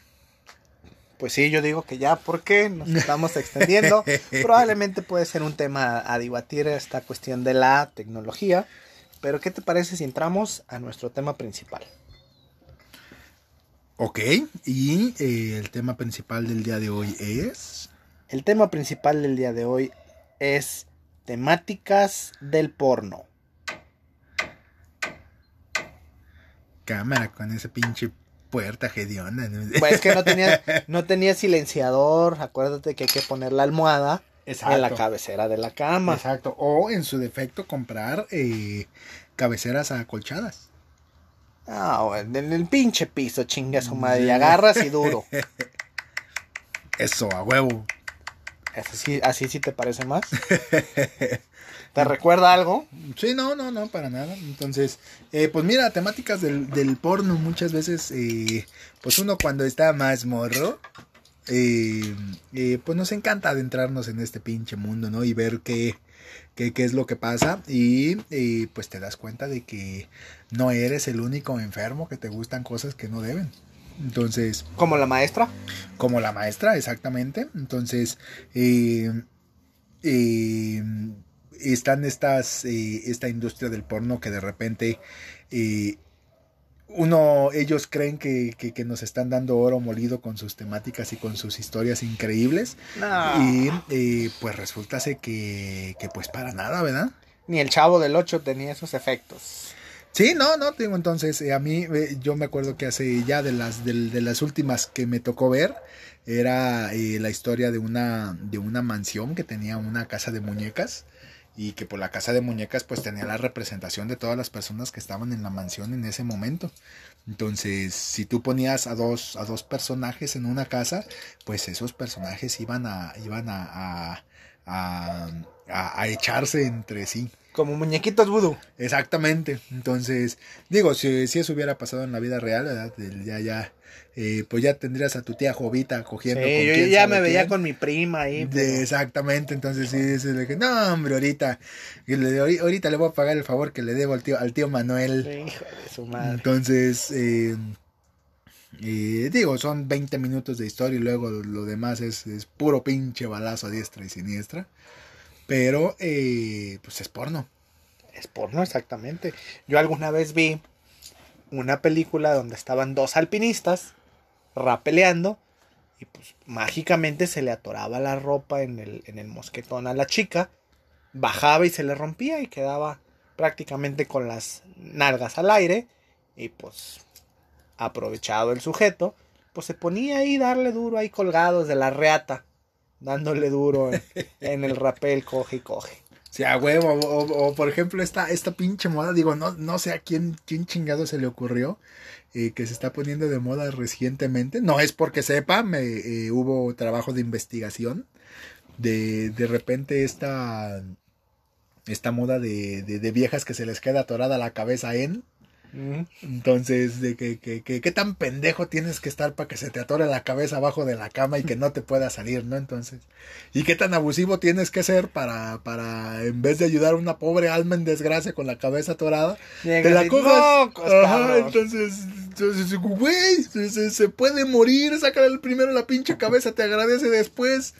S2: Pues sí, yo digo que ya, porque nos estamos extendiendo. Probablemente puede ser un tema a debatir esta cuestión de la tecnología. Pero, ¿qué te parece si entramos a nuestro tema principal?
S1: Ok, y eh, el tema principal del día de hoy es...
S2: El tema principal del día de hoy es temáticas del porno.
S1: Cámara con esa pinche puerta hedionda. ¿no?
S2: Pues es que no tenía, no tenía silenciador. Acuérdate que hay que poner la almohada en la cabecera de la cama.
S1: Exacto. O en su defecto comprar eh, cabeceras acolchadas.
S2: Ah, en el pinche piso, chinga su madre. Y agarras y duro.
S1: Eso, a huevo.
S2: Así, así sí te parece más. ¿Te recuerda algo?
S1: Sí, no, no, no, para nada. Entonces, eh, pues mira, temáticas del, del porno muchas veces, eh, pues uno cuando está más morro, eh, eh, pues nos encanta adentrarnos en este pinche mundo, ¿no? Y ver qué, qué, qué es lo que pasa y pues te das cuenta de que no eres el único enfermo que te gustan cosas que no deben. Entonces,
S2: Como la maestra.
S1: como la maestra, exactamente. Entonces, eh, eh, están estas, eh, esta industria del porno que de repente eh, uno, ellos creen que, que- que nos están dando oro molido con sus temáticas y con sus historias increíbles.
S2: No.
S1: Y eh, pues resulta que, que pues para nada, ¿verdad?
S2: Ni el chavo del 8 tenía esos efectos.
S1: Sí, no, no, tengo entonces, eh, a mí, eh, yo me acuerdo que hace ya de las, de, las últimas que me tocó ver, era eh, la historia de una, de una mansión que tenía una casa de muñecas y que por la casa de muñecas pues tenía la representación de todas las personas que estaban en la mansión en ese momento. Entonces, si tú ponías a dos, a dos personajes en una casa, pues esos personajes iban a, iban a, a- a echarse entre sí.
S2: Como muñequitos vudú.
S1: Exactamente. Entonces, digo, si, si eso hubiera pasado en la vida real, ¿verdad? Ya, ya, eh, pues ya tendrías a tu tía Jovita cogiendo con
S2: Sí, yo
S1: quién
S2: ya me veía
S1: quién.
S2: con mi prima ahí.
S1: De- exactamente, entonces sí, dices que, no, hombre, ahorita, ahorita le voy a pagar el favor que le debo al tío, al tío Manuel.
S2: Hijo de su madre.
S1: Entonces, eh, eh, digo, son 20 minutos de historia y luego lo demás es, es puro pinche balazo a diestra y siniestra. Pero, eh, pues es porno.
S2: Es porno, exactamente. Yo alguna vez vi una película donde estaban dos alpinistas rapeleando y pues mágicamente se le atoraba la ropa en el, en el mosquetón a la chica, bajaba y se le rompía y quedaba prácticamente con las nalgas al aire y pues aprovechado el sujeto, pues se ponía ahí darle duro ahí colgados de la reata, dándole duro en, el rapel, coge y coge.
S1: Sí, a huevo, o, por ejemplo esta, esta pinche moda, digo, no, no sé a quién, quién chingado se le ocurrió, eh, que se está poniendo de moda recientemente, no es porque sepa, me, eh, hubo trabajo de investigación, de, de repente esta, esta moda de, de, de viejas que se les queda atorada la cabeza en. Entonces, de que, que, que- qué tan pendejo tienes que estar para que se te atore la cabeza abajo de la cama y que no te pueda salir, ¿no? Entonces, y qué tan abusivo tienes que ser para, para en vez de ayudar a una pobre alma en desgracia con la cabeza atorada, te la cojas.
S2: "Mocos,
S1: Ajá,
S2: cabrón".
S1: entonces, entonces, güey, se, se- se puede morir, sácale primero la pinche cabeza, te agradece después.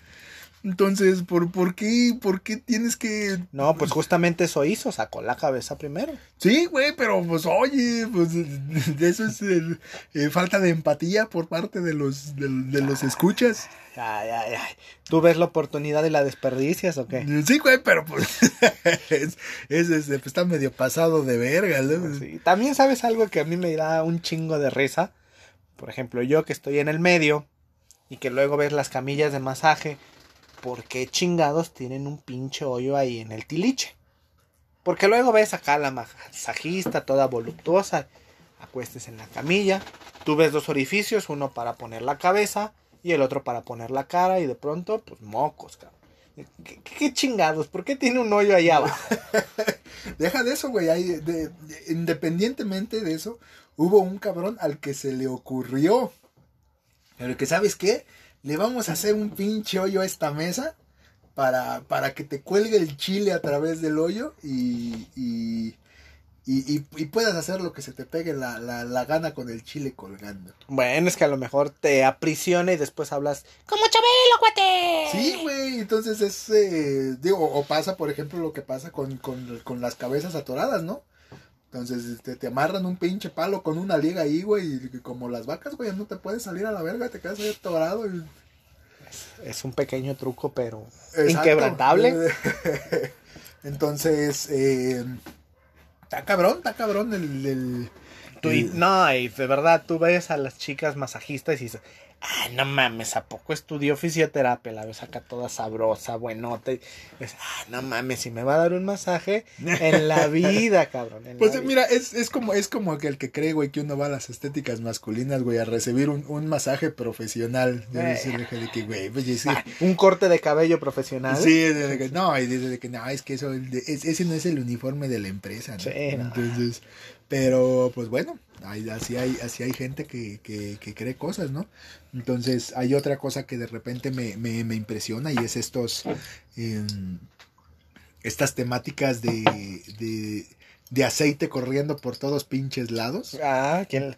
S1: Entonces, ¿por, por qué? ¿Por qué tienes que
S2: No, pues justamente eso hizo, sacó la cabeza primero.
S1: Sí, güey, pero pues oye, pues eso es el, eh, falta de empatía por parte de los de, de los escuchas.
S2: Ay, ay, ay. ¿Tú ves la oportunidad y la desperdicias o qué?
S1: Sí, güey, pero pues es, es, este, pues, está medio pasado de verga, ¿no?
S2: Sí. También sabes algo que a mí me da un chingo de risa. Por ejemplo, yo que estoy en el medio y que luego ves las camillas de masaje, ¿por qué chingados tienen un pinche hoyo ahí en el tiliche? Porque luego ves acá la masajista toda voluptuosa, acuestes en la camilla, tú ves dos orificios, uno para poner la cabeza y el otro para poner la cara y de pronto, pues mocos, cabrón. ¿Qué, chingados? ¿Por qué tiene un hoyo ahí abajo?
S1: Deja de eso, güey. independientemente de eso, hubo un cabrón al que se le ocurrió. Pero que, ¿sabes qué? Le vamos a hacer un pinche hoyo a esta mesa para, para que te cuelgue el chile a través del hoyo y, y, y, y- puedas hacer lo que se te pegue la, la, la gana con el chile colgando.
S2: Bueno, es que a lo mejor te aprisiona y después hablas como Chabelo, cuate.
S1: Sí, güey, entonces es, eh, digo, o pasa, por ejemplo, lo que pasa con, con, con las cabezas atoradas, ¿no? Entonces te, te amarran un pinche palo con una liga ahí, güey, y como las vacas, güey, no te puedes salir a la verga, te quedas ahí atorado. y-
S2: Es un pequeño truco, pero
S1: Exacto.
S2: inquebrantable.
S1: Entonces, eh, está cabrón, está cabrón el... el-
S2: Tú
S1: el-
S2: no, y de verdad, tú ves a las chicas masajistas y ah, no mames, ¿a poco estudió fisioterapia? La ves acá toda sabrosa, buenota. Y ah, no mames, si me va a dar un masaje en la vida, cabrón. en
S1: Pues
S2: la vida".
S1: mira, es, es como es como que el que cree, güey, que uno va a las estéticas masculinas, güey, a recibir un, un masaje profesional. Yo
S2: Eh.
S1: de que, güey, pues
S2: Ah, un corte de cabello profesional.
S1: Sí, de que, no, y dice de que no, es que eso, es- ese no es el uniforme de la empresa, ¿no?
S2: Sí, no.
S1: Entonces, Pero, pues bueno, hay, así, hay, así hay gente que, que, que, cree cosas, ¿no? Entonces, hay otra cosa que de repente me, me, me impresiona y es estos... Eh, estas temáticas de, de, de, aceite corriendo por todos pinches lados.
S2: Ah, ¿quién,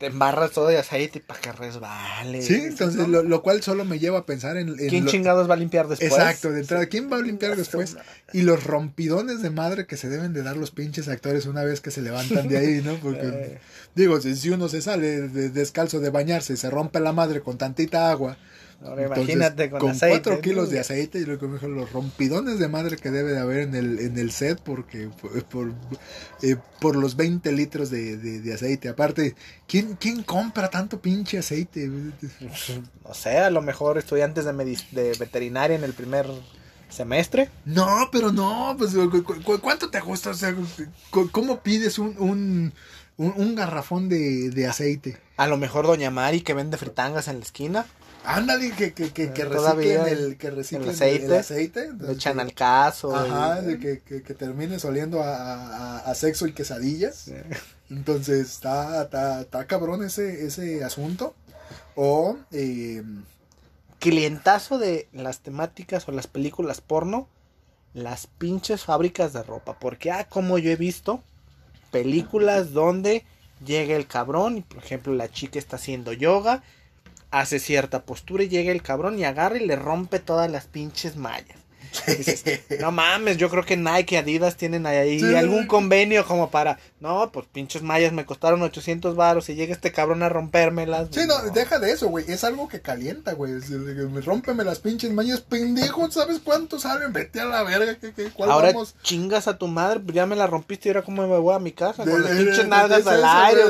S2: te embarras todo de aceite para que resbale.
S1: Sí, entonces lo, lo, cual solo me lleva a pensar en... en
S2: ¿Quién chingados va a limpiar después?
S1: Exacto, de entrada, ¿quién va a limpiar después? Y los rompidones de madre que se deben de dar los pinches actores una vez que se levantan de ahí, ¿no? Porque, eh. digo, si, si uno se sale de, descalzo de bañarse y se rompe la madre con tantita agua
S2: Ahora imagínate con,
S1: con aceite. 4 kilos de aceite y luego los rompidones de madre que debe de haber en el, en el set porque por, eh, por los 20 litros de, de, aceite. Aparte, ¿quién, ¿quién compra tanto pinche aceite?
S2: No sé, a lo mejor estudiantes de, de veterinaria en el primer semestre.
S1: No, pero no, pues ¿cuánto te gusta? O sea, ¿cómo pides un, un, un, garrafón de, de aceite?
S2: A lo mejor Doña Mari que vende fritangas en la esquina.
S1: Ándale, que, que, que, que reciclen el, que reciclen el
S2: aceite.
S1: El, aceite
S2: lo echan al caso.
S1: Ajá, de que, que, que termines oliendo a, a, a, sexo y quesadillas. Entonces, está, está, está cabrón ese, ese asunto. O... Eh,
S2: Clientazo de las temáticas o las películas porno. Las pinches fábricas de ropa. Porque, ah, como yo he visto películas donde llega el cabrón y, por ejemplo, la chica está haciendo yoga hace cierta postura y llega el cabrón y agarra y le rompe todas las pinches mallas. Dices, no mames, yo creo que Nike y Adidas tienen ahí sí, algún convenio como para, no, pues pinches mallas me costaron 800 varos y llega este cabrón a rompérmelas.
S1: Sí, no, no, deja de eso, güey, es algo que calienta, güey, rómpeme las pinches mallas, pendejo, ¿sabes cuánto salen? Vete a la verga, ¿qué, qué, cuál
S2: ahora
S1: vamos?
S2: chingas a tu madre, pues ya me la rompiste y ahora cómo me voy a mi casa, con las pinches nalgas al aire,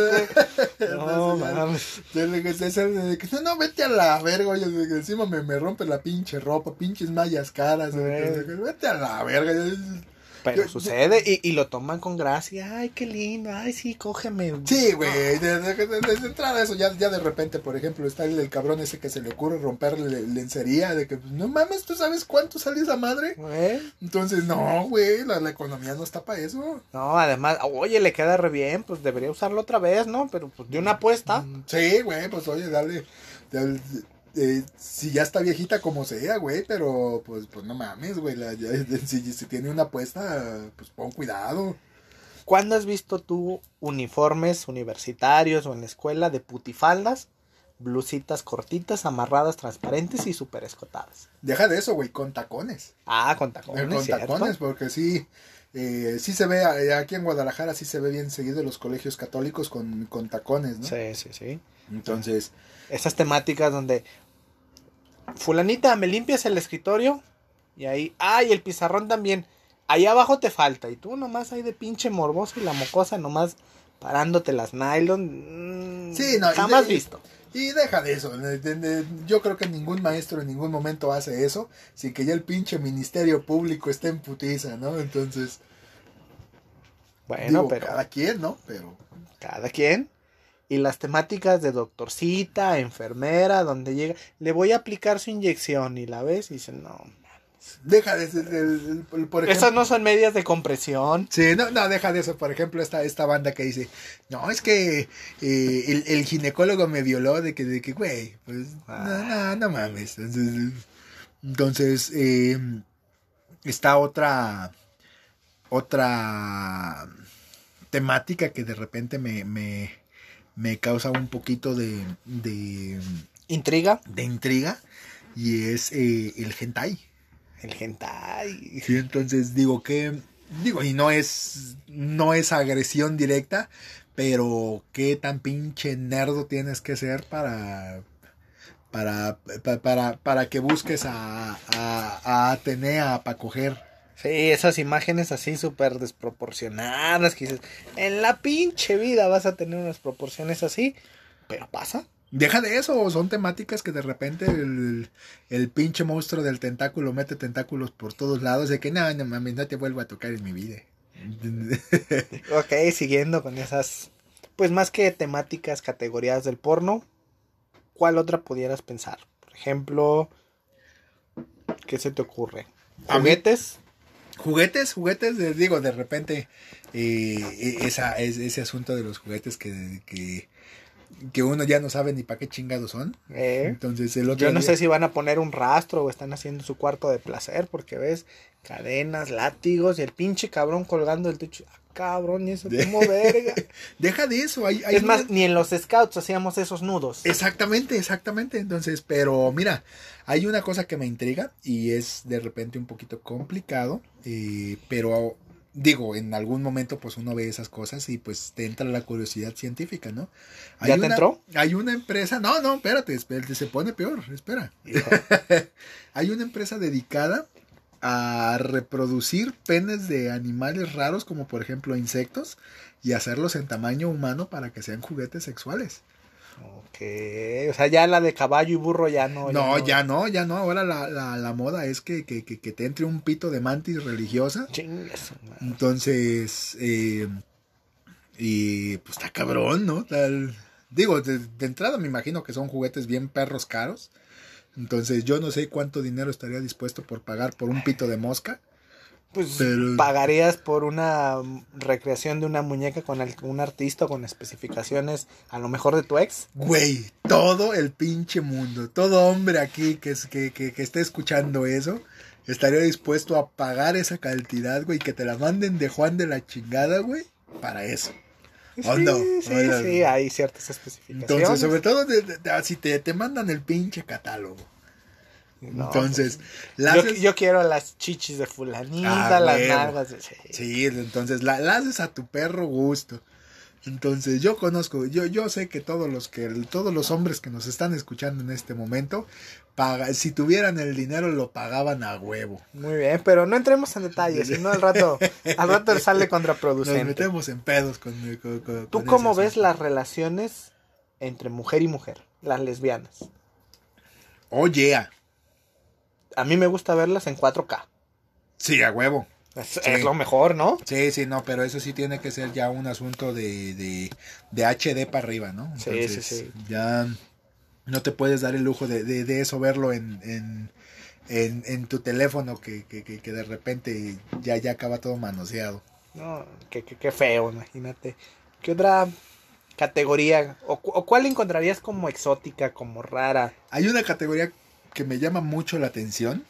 S2: No, mames.
S1: No, no, vete a la verga, oye, encima me, me rompe la pinche ropa, pinches mallas caras, güey. Vete a la verga.
S2: Pero yo, sucede yo, y, y, lo toman con gracia. Ay, qué lindo. Ay, sí, cógeme.
S1: Sí, güey. Desde de, de, de, entrada eso, ya, ya de repente, por ejemplo, está el, el, cabrón ese que se le ocurre romperle lencería. De que, no mames, ¿tú sabes cuánto sale esa madre?
S2: ¿Eh?
S1: Entonces, no, güey, la, la, economía no está para eso.
S2: No, además, oye, le queda re bien. Pues debería usarlo otra vez, ¿no? Pero pues de una apuesta.
S1: Sí, güey, pues oye, dale. dale eh, si ya está viejita como sea, güey, pero pues, pues no mames, güey, la, ya, si, si, tiene una apuesta, pues pon cuidado.
S2: ¿Cuándo has visto tú uniformes universitarios o en la escuela de putifaldas, blusitas cortitas, amarradas, transparentes y súper escotadas?
S1: Deja de eso, güey, con tacones.
S2: Ah, con tacones.
S1: con
S2: ¿cierto?
S1: tacones, porque sí, eh, sí se ve, eh, aquí en Guadalajara sí se ve bien seguido los colegios católicos con, con tacones, ¿no?
S2: Sí, sí, sí.
S1: Entonces...
S2: Esas temáticas donde... Fulanita, me limpias el escritorio. Y ahí... ¡Ay, el pizarrón también! Ahí abajo te falta. Y tú nomás ahí de pinche morboso y la mocosa nomás parándote las nylon.
S1: Mm, sí, no.
S2: Jamás visto.
S1: Y deja de eso. Yo creo que ningún maestro en ningún momento hace eso. Sin que ya el pinche ministerio público esté en putiza, ¿no? Entonces...
S2: Bueno,
S1: digo,
S2: pero...
S1: Cada quien, ¿no? Pero...
S2: Cada quien y las temáticas de doctorcita, enfermera, donde llega, le voy a aplicar su inyección y la ves y dice, no.
S1: Deja de el, por ejemplo,
S2: Esas no son medias de compresión.
S1: Sí, no, no, deja de eso. Por ejemplo, esta, esta banda que dice, no, es que eh, el, el, ginecólogo me violó de que, de que, güey, pues, ah. no, no, no mames. Entonces, entonces eh, está otra, otra temática que de repente me, me, me causa un poquito de, de
S2: intriga.
S1: de intriga y es eh, el hentai.
S2: El hentai.
S1: Sí entonces digo que digo y no es no es agresión directa pero qué tan pinche nerdo tienes que ser para para para para, que busques a, a, a Atenea para coger
S2: Sí, esas imágenes así súper desproporcionadas que dices, en la pinche vida vas a tener unas proporciones así, pero pasa.
S1: Deja de eso, son temáticas que de repente el, el pinche monstruo del tentáculo mete tentáculos por todos lados, de que no, no mames, no te vuelvo a tocar en mi vida.
S2: ok, siguiendo con esas, pues más que temáticas, categorías del porno, ¿cuál otra pudieras pensar? Por ejemplo, ¿qué se te ocurre? ¿Juguetes?
S1: Juguetes, juguetes, de- digo, de repente, eh, esa, es- ese asunto de los juguetes que, que uno ya no sabe ni para qué chingados son.
S2: Eh,
S1: Entonces, el otro
S2: Yo no
S1: día-
S2: sé si van a poner un rastro o están haciendo su cuarto de placer, porque ves cadenas, látigos y el pinche cabrón colgando del techo. Ah, cabrón, y eso como verga.
S1: Deja de eso. Hay, hay
S2: es más,
S1: una-
S2: ni en los scouts hacíamos esos nudos.
S1: Exactamente, exactamente. Entonces, pero mira, hay una cosa que me intriga y es de repente un poquito complicado, eh, pero digo, en algún momento pues uno ve esas cosas y pues te entra la curiosidad científica, ¿no?
S2: ¿Ya te
S1: una,
S2: entró?
S1: Hay una empresa, no, no, espérate, espérate, se pone peor, espera. Hay una empresa dedicada a reproducir penes de animales raros como por ejemplo insectos y hacerlos en tamaño humano para que sean juguetes sexuales.
S2: Ok, o sea, ya la de caballo y burro ya no.
S1: No, ya no, ya no. Ahora la, la, la moda es que, que, que, que te entre un pito de mantis religiosa.
S2: Madre.
S1: Entonces, eh, y pues está cabrón, ¿no? Tal- digo, de, de entrada me imagino que son juguetes bien perros caros. Entonces yo no sé cuánto dinero estaría dispuesto por pagar por un pito de mosca.
S2: Pues
S1: Pero-
S2: pagarías por una recreación de una muñeca con un artista con especificaciones a lo mejor de tu ex.
S1: Güey, todo el pinche mundo, todo hombre aquí que, es, que, que, que esté escuchando eso, estaría dispuesto a pagar esa cantidad, güey, que te la manden de Juan de la chingada, güey, para eso. ¿O
S2: sí,
S1: no?
S2: sí, sí, hay ciertas especificaciones.
S1: Entonces, sobre todo de- de- de- si te, te mandan el pinche catálogo. Entonces,
S2: pues,
S1: la
S2: yo, yo quiero las chichis de fulanita,
S1: Ah,
S2: las nalgas de... sí.
S1: Entonces la, la haces a tu perro gusto. Entonces, yo conozco, yo, yo sé que todos los que, todos los hombres que nos están escuchando en este momento, paga, si tuvieran el dinero lo pagaban a huevo.
S2: Muy bien, pero no entremos en detalles, si no al rato, al rato sale
S1: Nos
S2: contraproducente.
S1: metemos en pedos con, con- con-
S2: ¿Tú
S1: con
S2: cómo ves
S1: asunto.
S2: las relaciones entre mujer y mujer, las lesbianas?
S1: Oh, yeah.
S2: A mí me gusta verlas en 4K.
S1: Sí, a huevo.
S2: Es,
S1: Sí.
S2: es lo mejor, ¿no?
S1: Sí, sí, no, pero eso sí tiene que ser ya un asunto de, de, de HD para arriba, ¿no?
S2: Sí, sí, sí.
S1: Ya no te puedes dar el lujo de, de, de eso verlo en, en, en, en tu teléfono que, que, que, que de repente ya, ya acaba todo manoseado.
S2: No, qué, qué- qué feo, imagínate. ¿Qué otra categoría o, o cuál encontrarías como exótica, como rara?
S1: Hay una categoría que me llama mucho la atención.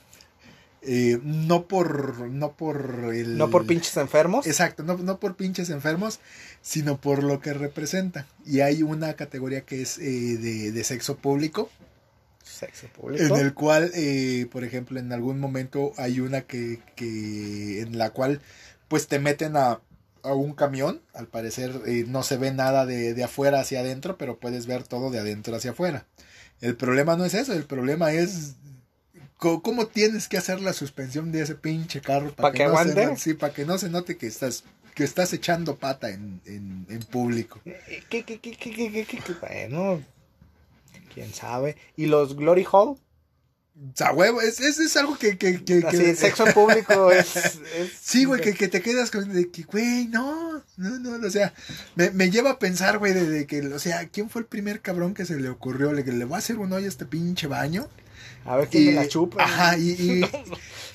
S1: eh, no por no por el
S2: No por pinches enfermos.
S1: Exacto, no, no por pinches enfermos, sino por lo que representa. Y hay una categoría que es eh, de, de sexo público,
S2: Sexo público.
S1: en el cual, eh, por ejemplo, en algún momento hay una que, que en la cual pues te meten a, a un camión, al parecer eh, no se ve nada de, de afuera hacia adentro, pero puedes ver todo de adentro hacia afuera. El problema no es eso, el problema es cómo tienes que hacer la suspensión de ese pinche carro
S2: ¿Pa' que
S1: no se sí, para que no se note que estás que estás echando pata en, en, en público.
S2: Eh, ¿Qué, qué, qué, qué, qué, qué, qué, qué? Bueno, quién sabe. ¿Y los Glory Hall?
S1: O sea, huevo, es, es, es algo que... que, que,
S2: Así,
S1: que-
S2: sexo en público es... es-
S1: Sí, güey, que, que te quedas con de que, güey, no, no, no, o sea, me, me lleva a pensar, güey, de, de que, o sea, ¿quién fue el primer cabrón que se le ocurrió? Le, que le voy a hacer un hoyo a este pinche baño.
S2: A ver quién
S1: Y,
S2: me la chupa.
S1: Ajá, y, y,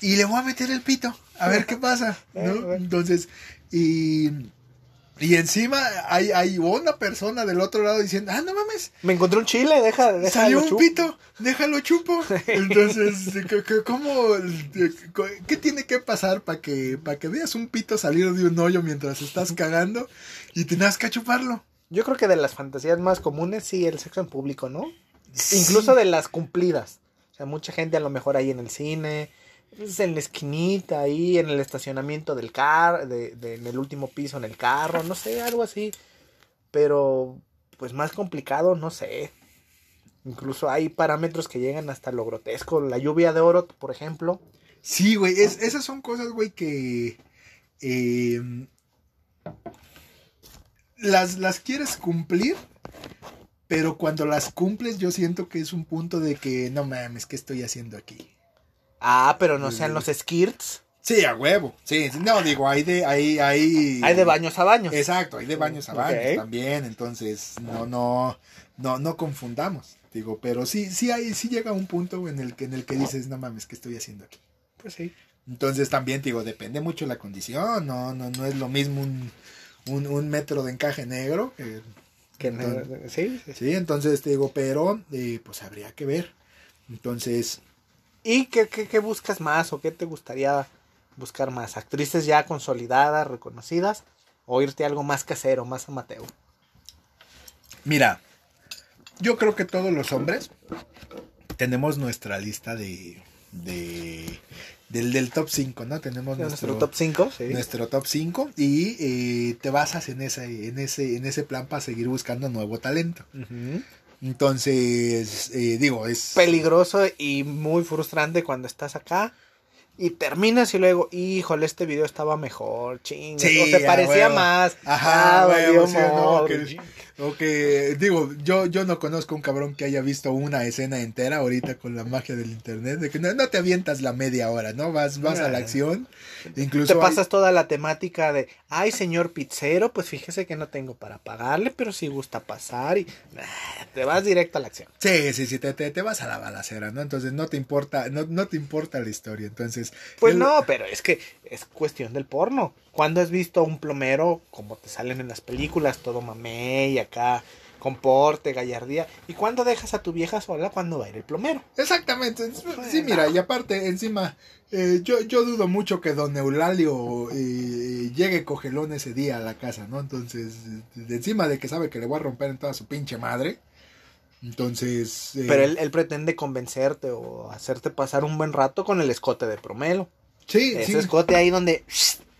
S1: y le voy a meter el pito, a ver qué pasa,
S2: Eh,
S1: ¿no?
S2: bueno.
S1: Entonces, y, y encima hay, hay una persona del otro lado diciendo, ah, no mames,
S2: Me encontré un chile, deja, deja
S1: salió un
S2: chupo.
S1: pito, déjalo chupo. Entonces, ¿qué- qué- ¿cómo, qué tiene que pasar para que, para que veas un pito salir de un hoyo mientras estás cagando y tengas que chuparlo?
S2: Yo creo que de las fantasías más comunes, sí, el sexo en público, ¿no? Incluso de las cumplidas. O sea, mucha gente a lo mejor ahí en el cine, pues, en la esquinita, ahí en el estacionamiento del carro, de, en el último piso en el carro, no sé, algo así. Pero, pues más complicado, no sé. Incluso hay parámetros que llegan hasta lo grotesco. La lluvia de oro, por ejemplo.
S1: Sí, güey, es- esas son cosas, güey, que eh, las, las quieres cumplir, pero cuando las cumples yo siento que es un punto de que, no mames, ¿qué estoy haciendo aquí?
S2: Ah, pero no sean los skirts.
S1: Sí, a huevo. Sí, sí, no, digo, hay de, hay, hay.
S2: Hay de baños a baños.
S1: Exacto, hay de baños a baños también, entonces no, no, no, no confundamos. Digo, pero sí, sí hay, sí llega un punto en el que, en el que dices, no mames, ¿qué estoy haciendo aquí?
S2: Pues sí.
S1: Entonces también digo, depende mucho la condición, no, no, no es lo mismo un, un, un metro de encaje negro que
S2: sí. Sí,
S1: entonces te digo, pero eh, pues habría que ver. Entonces,
S2: ¿Y qué, qué, qué buscas más o qué te gustaría buscar más? ¿Actrices ya consolidadas, reconocidas? ¿O irte a algo más casero, más amateur?
S1: mira, yo creo que todos los hombres tenemos nuestra lista de, de del, del top 5, ¿no? Tenemos
S2: Nuestro,
S1: nuestro,
S2: top 5, sí.
S1: nuestro top 5 y eh, te basas en ese, en ese, en ese plan para seguir buscando nuevo talento. Entonces, eh, digo, es
S2: Peligroso y muy frustrante cuando estás acá y terminas y luego, híjole, este video estaba mejor, ching.
S1: Sí,
S2: o se parecía
S1: huevo.
S2: más.
S1: Ajá,
S2: Ah,
S1: huevo, sí, no, que- O que, digo, yo, yo no conozco un cabrón que haya visto una escena entera ahorita con la magia del internet, de que no, no te avientas la media hora, ¿no? Vas, vas a la
S2: Ah.
S1: acción. Incluso
S2: Te
S1: hay-
S2: pasas toda la temática de, ay, señor pizzero, pues fíjese que no tengo para pagarle, pero si gusta pasar y ah, te vas directo a la acción.
S1: Sí, sí, sí, te, te, te vas a la balacera, ¿no? Entonces no te importa, no, no te importa la historia. Entonces.
S2: Pues
S1: el-
S2: no, pero es que es cuestión del porno. ¿Cuándo has visto a un plomero como te salen en las películas, todo mamey y acá, con porte, gallardía? ¿Y cuándo dejas a tu vieja sola cuando va a ir el plomero?
S1: Exactamente. Sí, mira, y aparte, encima, eh, yo, yo dudo mucho que don Eulalio eh, llegue cogelón ese día a la casa, ¿no? Entonces, de encima de que sabe que le voy a romper en toda su pinche madre. Entonces. eh,
S2: Pero él, él pretende convencerte o hacerte pasar un buen rato con el escote de promelo.
S1: Sí,
S2: Ese
S1: sí.
S2: escote ahí donde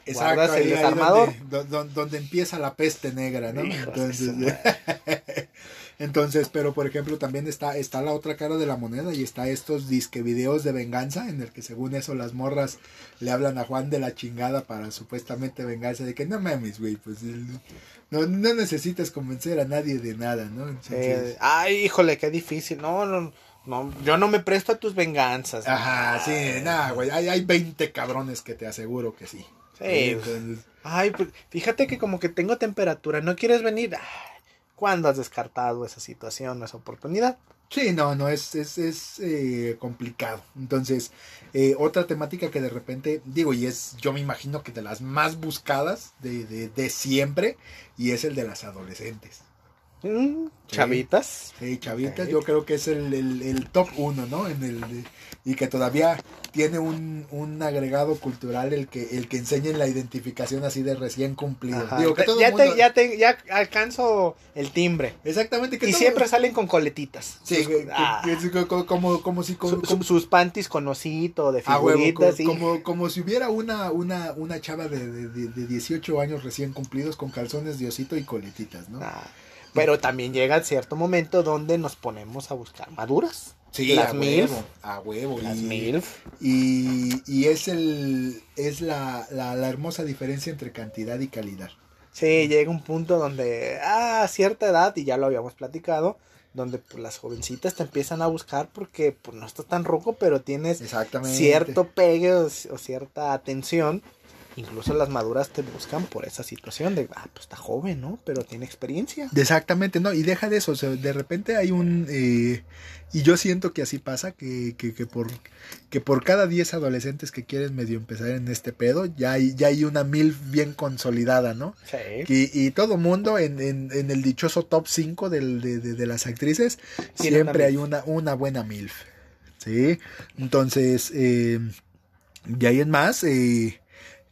S1: Exacto,
S2: guardas
S1: ahí-
S2: el
S1: ahí
S2: desarmador.
S1: donde, do- do- donde empieza la peste negra, ¿no? Entonces, entonces, pero por ejemplo también está, está la otra cara de la moneda y está estos disque videos de venganza en el que según eso las morras le hablan a Juan de la chingada para supuestamente vengarse de que no mames, güey, pues no, no necesitas convencer a nadie de nada, ¿no? Entonces,
S2: Eh, ay, híjole, qué difícil. No, no, no, yo no me presto a tus venganzas.
S1: Ajá, sí, nada, güey, hay, hay 20 cabrones que te aseguro que sí.
S2: Sí.
S1: Entonces,
S2: Ay, pues fíjate que como que tengo temperatura, ¿no quieres venir? Ay, ¿Cuándo has descartado esa situación, esa oportunidad?
S1: Sí, no, no, es, es, es eh, complicado. Entonces, eh, otra temática que de repente, digo, y es, yo me imagino que de las más buscadas de, de, de siempre, y es el de las adolescentes.
S2: Mm,
S1: Sí.
S2: Chavitas.
S1: Sí, chavitas,
S2: Ok.
S1: yo creo que es el, el, el top uno, ¿no? En el, y que todavía tiene un, un agregado cultural el que, el que enseñen la identificación así de recién cumplido.
S2: Ajá.
S1: Digo, que todo
S2: ya,
S1: mundo-
S2: te, ya, te, ya alcanzo el timbre.
S1: Exactamente, que
S2: Y
S1: todo-
S2: siempre salen con coletitas.
S1: Sí,
S2: Sus- ah,
S1: que es co- como, como si...
S2: su-
S1: como-
S2: su- sus panties con osito, de
S1: Ah, huevo,
S2: figuritas.
S1: co-
S2: y-
S1: como, como si hubiera una, una, una chava de, de, de- de 18 años recién cumplidos con calzones de osito y coletitas, ¿no?
S2: Ah, pero también llega cierto momento donde nos ponemos a buscar maduras. las
S1: a
S2: MILF.
S1: huevo, a huevo.
S2: Las
S1: y,
S2: MILF.
S1: Y, y es, el, es la, la, la hermosa diferencia entre cantidad y calidad.
S2: Sí, llega un punto donde, ah, a cierta edad, y ya lo habíamos platicado, donde pues, las jovencitas te empiezan a buscar porque pues, no estás tan roco, pero tienes cierto pegue o, o cierta atención. Incluso las maduras te buscan por esa situación de, ah, pues está joven, ¿no? Pero tiene experiencia.
S1: Exactamente, no, y deja de eso, o sea, de repente hay un, eh, y yo siento que así pasa, que, que, que, por, que por cada 10 adolescentes que quieren medio empezar en este pedo, ya hay, ya hay una mil bien consolidada, ¿no?
S2: Sí.
S1: Y, y todo mundo en, en, en el dichoso top 5 del, de, de- de las actrices,
S2: Tiene
S1: siempre
S2: una
S1: hay una, una buena MILF, ¿sí? Entonces, eh, de ahí en más, eh,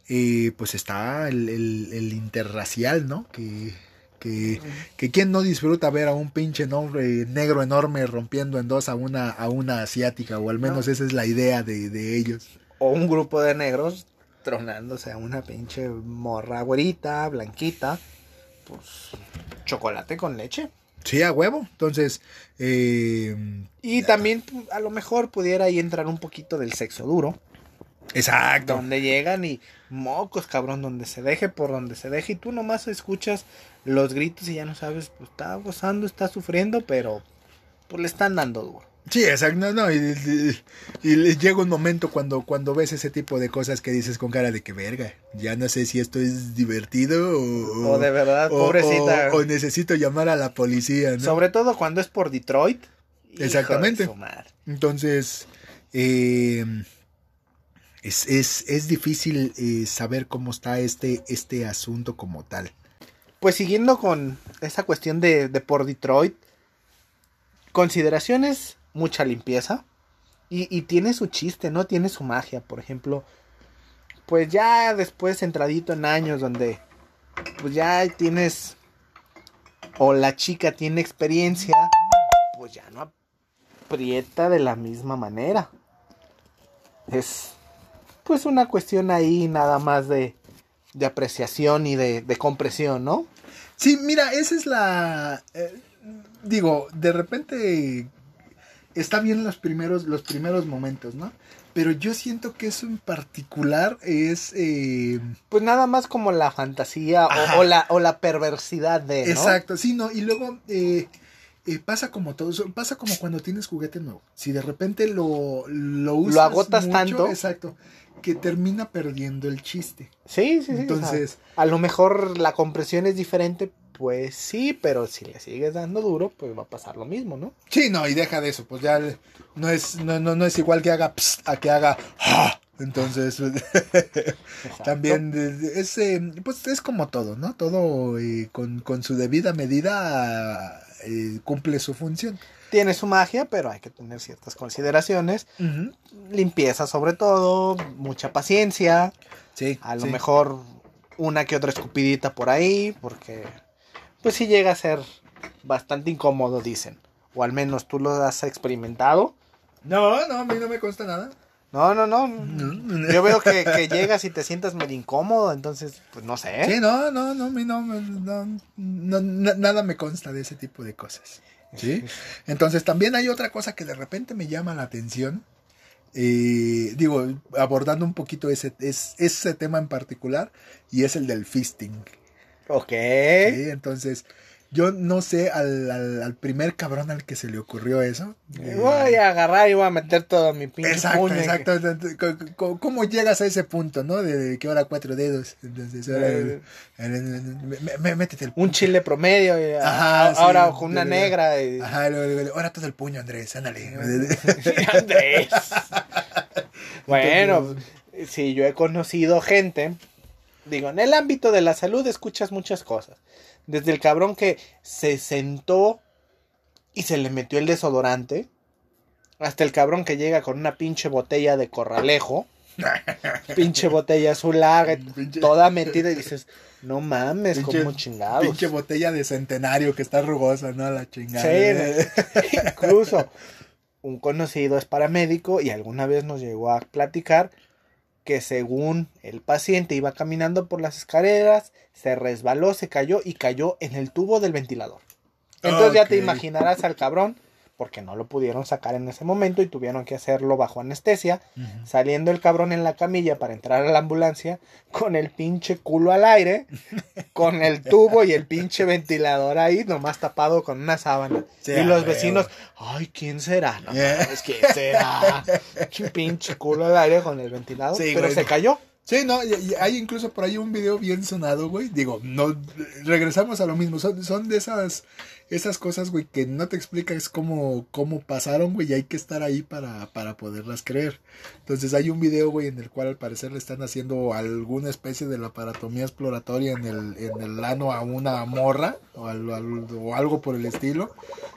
S1: eh, pues está el, el, el interracial, ¿no? Que, que, que quién no disfruta ver a un pinche nombre negro enorme rompiendo en dos a una, a una asiática, o al menos
S2: No.
S1: esa es la idea de, de ellos.
S2: O un grupo de negros tronándose a una pinche morra güerita, blanquita, pues chocolate con leche.
S1: Sí, a huevo. Entonces, eh,
S2: Y también pu- a lo mejor pudiera ahí entrar un poquito del sexo duro.
S1: Exacto.
S2: Donde llegan y mocos, cabrón, donde se deje por donde se deje. Y tú nomás escuchas los gritos y ya no sabes, pues está gozando, está sufriendo, pero pues le están dando duro.
S1: Sí, exacto. No, no, y, y- y le llega un momento cuando, cuando ves ese tipo de cosas que dices con cara de que verga. Ya no sé si esto es divertido o,
S2: O de verdad,
S1: o-
S2: pobrecita.
S1: o- o necesito llamar a la policía, ¿no?
S2: Sobre todo cuando es por Detroit. Hijo de
S1: Exactamente.
S2: su madre.
S1: Entonces, eh, es, es, es difícil eh, saber cómo está este, este asunto como tal.
S2: Pues siguiendo con esa cuestión de, de por Detroit, consideraciones, mucha limpieza. Y, y, tiene su chiste, ¿no? Tiene su magia. Por ejemplo, pues ya después entradito en años donde pues ya tienes o la chica tiene experiencia, pues ya no aprieta de la misma manera. Es pues una cuestión ahí nada más de, de apreciación y de, de, compresión, ¿no?
S1: Sí, mira, esa es la... Eh, digo, de repente está bien los primeros, los primeros momentos, ¿no? Pero yo siento que eso en particular es... Eh...
S2: Pues nada más como la fantasía o, o, la, o la perversidad de... ¿no?
S1: Exacto, sí, no, y luego... Eh, eh, pasa como todo, pasa como cuando tienes juguete nuevo. Si de repente lo, lo usas.
S2: Lo agotas
S1: mucho,
S2: tanto.
S1: Exacto. Que termina perdiendo el chiste.
S2: Sí, sí, sí.
S1: Entonces.
S2: O sea, a lo mejor la compresión es diferente, pues sí, pero si le sigues dando duro, pues va a pasar lo mismo, ¿no?
S1: Sí, no, y deja de eso, pues ya no es, no, no, no es igual que haga ps, a que haga ¡ah! Entonces, también es, eh, pues es como todo, ¿no? Todo eh, con, con, su debida medida eh, cumple su función.
S2: Tiene su magia, pero hay que tener ciertas consideraciones. Uh -huh. Limpieza sobre todo, mucha paciencia.
S1: Sí.
S2: A lo
S1: sí.
S2: mejor una que otra escupidita por ahí, porque pues sí llega a ser bastante incómodo, dicen. O al menos tú lo has experimentado.
S1: No, no, a mí no me consta nada.
S2: No, no, no. Yo veo que, que, llegas y te sientas medio incómodo, entonces, pues no sé.
S1: Sí, no, no, no, no, no, no, no nada me consta de ese tipo de cosas. ¿Sí? Entonces también hay otra cosa que de repente me llama la atención. Eh, digo, abordando un poquito ese, es, ese tema en particular, y es el del fisting.
S2: Ok.
S1: ¿sí? Entonces, yo no sé al, al, al, primer cabrón al que se le ocurrió eso.
S2: Eh, voy a agarrar y voy a meter todo mi pinche
S1: Exacto,
S2: puño
S1: exacto. Que... ¿Cómo, ¿Cómo, llegas a ese punto, no? De que ahora cuatro dedos. Entonces, ahora. Eh, métete el
S2: puño. Un chile promedio. Y ajá, ahora sí, con una negra. Y...
S1: Ajá, ahora todo el puño, Andrés. Ándale.
S2: Andrés. bueno, sí, yo he conocido gente. Digo, en el ámbito de la salud escuchas muchas cosas. Desde el cabrón que se sentó y se le metió el desodorante. Hasta el cabrón que llega con una pinche botella de corralejo. pinche botella azul larga, pinche... toda metida y dices, no mames, pinche, como chingados.
S1: Pinche botella de centenario que está rugosa, ¿no? La chingada.
S2: Sí, incluso un conocido es paramédico y alguna vez nos llegó a platicar que según el paciente iba caminando por las escaleras, se resbaló, se cayó y cayó en el tubo del ventilador. Entonces okay. ya te imaginarás al cabrón, porque no lo pudieron sacar en ese momento y tuvieron que hacerlo bajo anestesia, uh -huh. saliendo el cabrón en la camilla para entrar a la ambulancia con el pinche culo al aire, con el tubo y el pinche ventilador ahí, nomás tapado con una sábana. Y los vecinos, ay, ¿quién será? No, yeah. ¿quién será? pinche culo al aire con el ventilador, sí, pero güey. se cayó.
S1: Sí, no, y, y hay incluso por ahí un video bien sonado, güey. Digo, no, regresamos a lo mismo. Son, son de esas, esas cosas, güey, que no te explicas cómo, cómo pasaron, güey, y hay que estar ahí para, para poderlas creer. Entonces hay un video, güey, en el cual al parecer le están haciendo alguna especie de laparatomía exploratoria en el, en el a una morra, o, al, o algo por el estilo.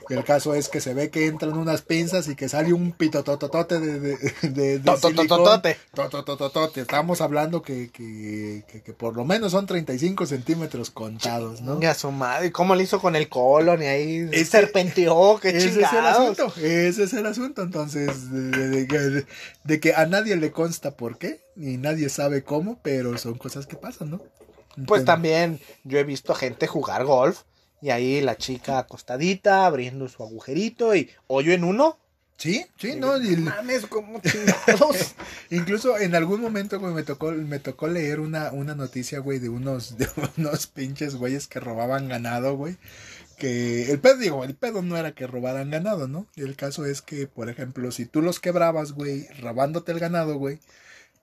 S1: El caso es que se ve que entran unas pinzas y que sale un pitotototote de, de, de, de
S2: Totototote.
S1: Totototote. Estamos hablando que, que, que, que, por lo menos son 35 centímetros contados, ¿no?
S2: Ya su madre, ¿cómo le hizo con el colon? Y ahí ese, serpenteó, qué
S1: ese
S2: chingados.
S1: es el asunto, ese es el asunto. Entonces, de, de, de, que a nadie le consta por qué, ni nadie sabe cómo, pero son cosas que pasan, ¿no?
S2: Pues también yo he visto gente jugar golf y ahí la chica acostadita, abriendo su agujerito y hoyo en uno.
S1: Sí, sí, no. Y,
S2: mames, como chingados.
S1: Incluso en algún momento, güey, me tocó, me tocó leer una, una noticia, güey, de unos, de unos pinches güeyes que robaban ganado, güey. Que el pedo, digo, el pedo no era que robaran ganado, ¿no? El caso es que, por ejemplo, si tú los quebrabas, güey, robándote el ganado, güey,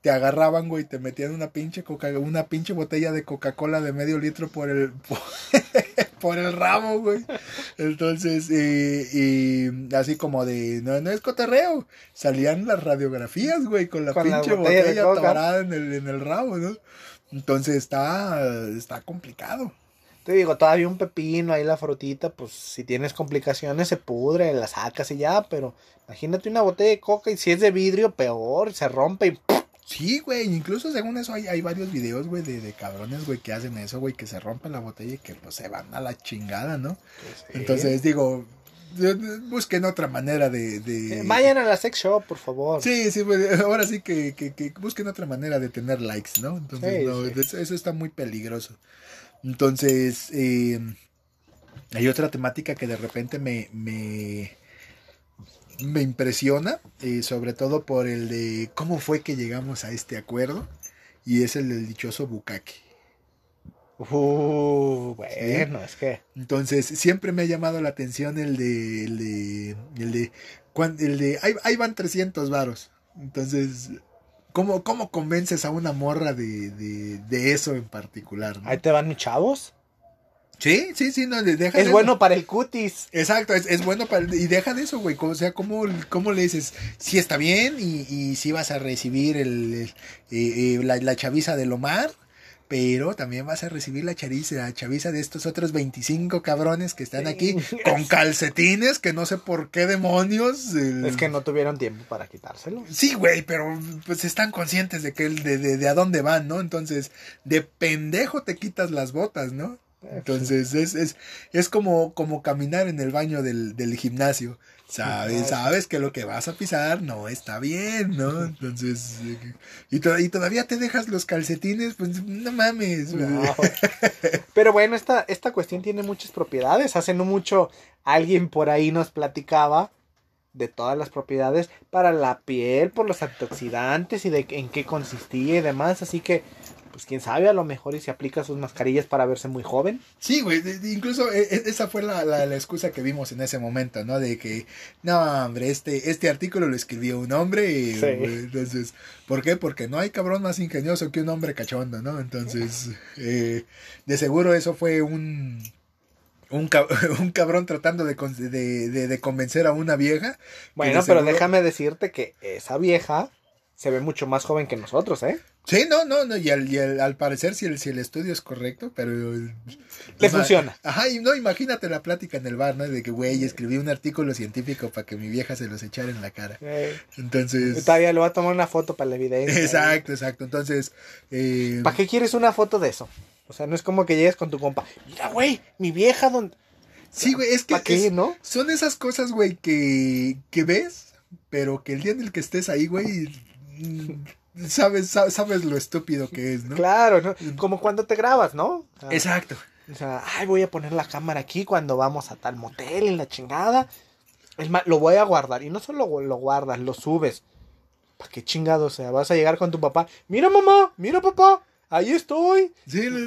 S1: te agarraban, güey, te metían una pinche coca, una pinche botella de Coca-Cola de medio litro por el, por, por el ramo, güey. Entonces, eh, y así como de, no, no es cotorreo. Salían las radiografías, güey, con la
S2: Con la
S1: pinche
S2: botella
S1: botella en el, en el rabo, ¿no? Entonces está, está complicado.
S2: Te digo, todavía un pepino, ahí la frutita, pues si tienes complicaciones se pudre, la sacas y ya, pero imagínate una botella de coca y si es de vidrio, peor, se rompe y
S1: Sí, güey, incluso según eso hay, hay varios videos, güey, de, de cabrones, güey, que hacen eso, güey, que se rompen la botella y que pues se van a la chingada, ¿no? Entonces digo, busquen otra manera de... de-
S2: Eh, Vayan a la sex shop, por favor.
S1: Sí, sí, güey, ahora sí que, que, que busquen otra manera de tener likes, ¿no? Entonces,
S2: Sí,
S1: no,
S2: sí.
S1: Eso, eso está muy peligroso. Entonces, eh, hay otra temática que de repente me, me, me impresiona, eh, sobre todo por el de cómo fue que llegamos a este acuerdo, y es el del dichoso bucaque.
S2: Uh, bueno, es que.
S1: Entonces, siempre me ha llamado la atención el de. El de. El de. el de ahí, ahí van 300 varos. Entonces, ¿cómo, ¿cómo convences a una morra de, de, de eso en particular? no?
S2: Ahí te van mis chavos.
S1: Sí, sí, sí, no, de- deja
S2: Es
S1: de
S2: bueno
S1: eso.
S2: para el cutis.
S1: Exacto, es, es bueno para. Y deja de eso, güey. O sea, ¿cómo, cómo le dices? Si está bien y, y si vas a recibir el, el- eh, eh, la, la chaviza del Omar. Pero también vas a recibir la chaviza, la chaviza de estos otros 25 cabrones que están aquí con calcetines que no sé por qué demonios.
S2: Es que no tuvieron tiempo para quitárselo.
S1: Sí, güey, pero pues están conscientes de que el- de, de, de a dónde van, ¿no? Entonces, de pendejo te quitas las botas, ¿no? Entonces, es, es, es como, como caminar en el baño del, del gimnasio. Sabes, sabes que lo que vas a pisar no está bien, ¿no? Entonces, eh, y, to- y todavía te dejas los calcetines, pues no mames.
S2: No. Pero bueno, esta, esta cuestión tiene muchas propiedades. Hace no mucho alguien por ahí nos platicaba de todas las propiedades para la piel, por los antioxidantes y de en qué consistía y demás. Así que, pues quién sabe, a lo mejor y se aplica sus mascarillas para verse muy joven.
S1: Sí, güey, incluso eh, eh, esa fue la, la, la excusa que vimos en ese momento, ¿no? De que, no, hombre, este, este artículo lo escribió un hombre, y,
S2: Sí.
S1: entonces, ¿por qué? Porque no hay cabrón más ingenioso que un hombre cachondo, ¿no? Entonces, eh, de seguro eso fue un... Un, cab- un cabrón tratando de, con- de, de- de convencer a una vieja.
S2: Bueno, pero
S1: seguro-
S2: déjame decirte que esa vieja se ve mucho más joven que nosotros, ¿eh?
S1: Sí, no, no, no, y al, y al, al parecer si el, si el estudio es correcto, pero...
S2: Le funciona.
S1: Ajá, y no, imagínate la plática en el bar, ¿no? De que, güey, escribí un artículo científico para que mi vieja se los echara en la cara.
S2: Eh,
S1: Entonces...
S2: todavía le voy a tomar una foto para la evidencia.
S1: Exacto, exacto. Entonces... Eh,
S2: ¿Para qué quieres una foto de eso? O sea, no es como que llegues con tu compa. Mira, güey, mi vieja, donde...
S1: sí, güey, es que...
S2: ¿Para qué,
S1: es-
S2: no?
S1: Son esas cosas, güey, que, que ves, pero que el día en el que estés ahí, güey, mm, sabes, sa- sabes lo estúpido que es, ¿no?
S2: Claro, ¿no? Como cuando te grabas, ¿no?
S1: Exacto.
S2: O sea, ay, voy a poner la cámara aquí cuando vamos a tal motel en la chingada. Es más, lo voy a guardar. Y no solo lo guardas, lo subes. ¿Para qué chingado? O sea, vas a llegar con tu papá. Mira, mamá, mira, papá. Ahí estoy.
S1: Sí, le-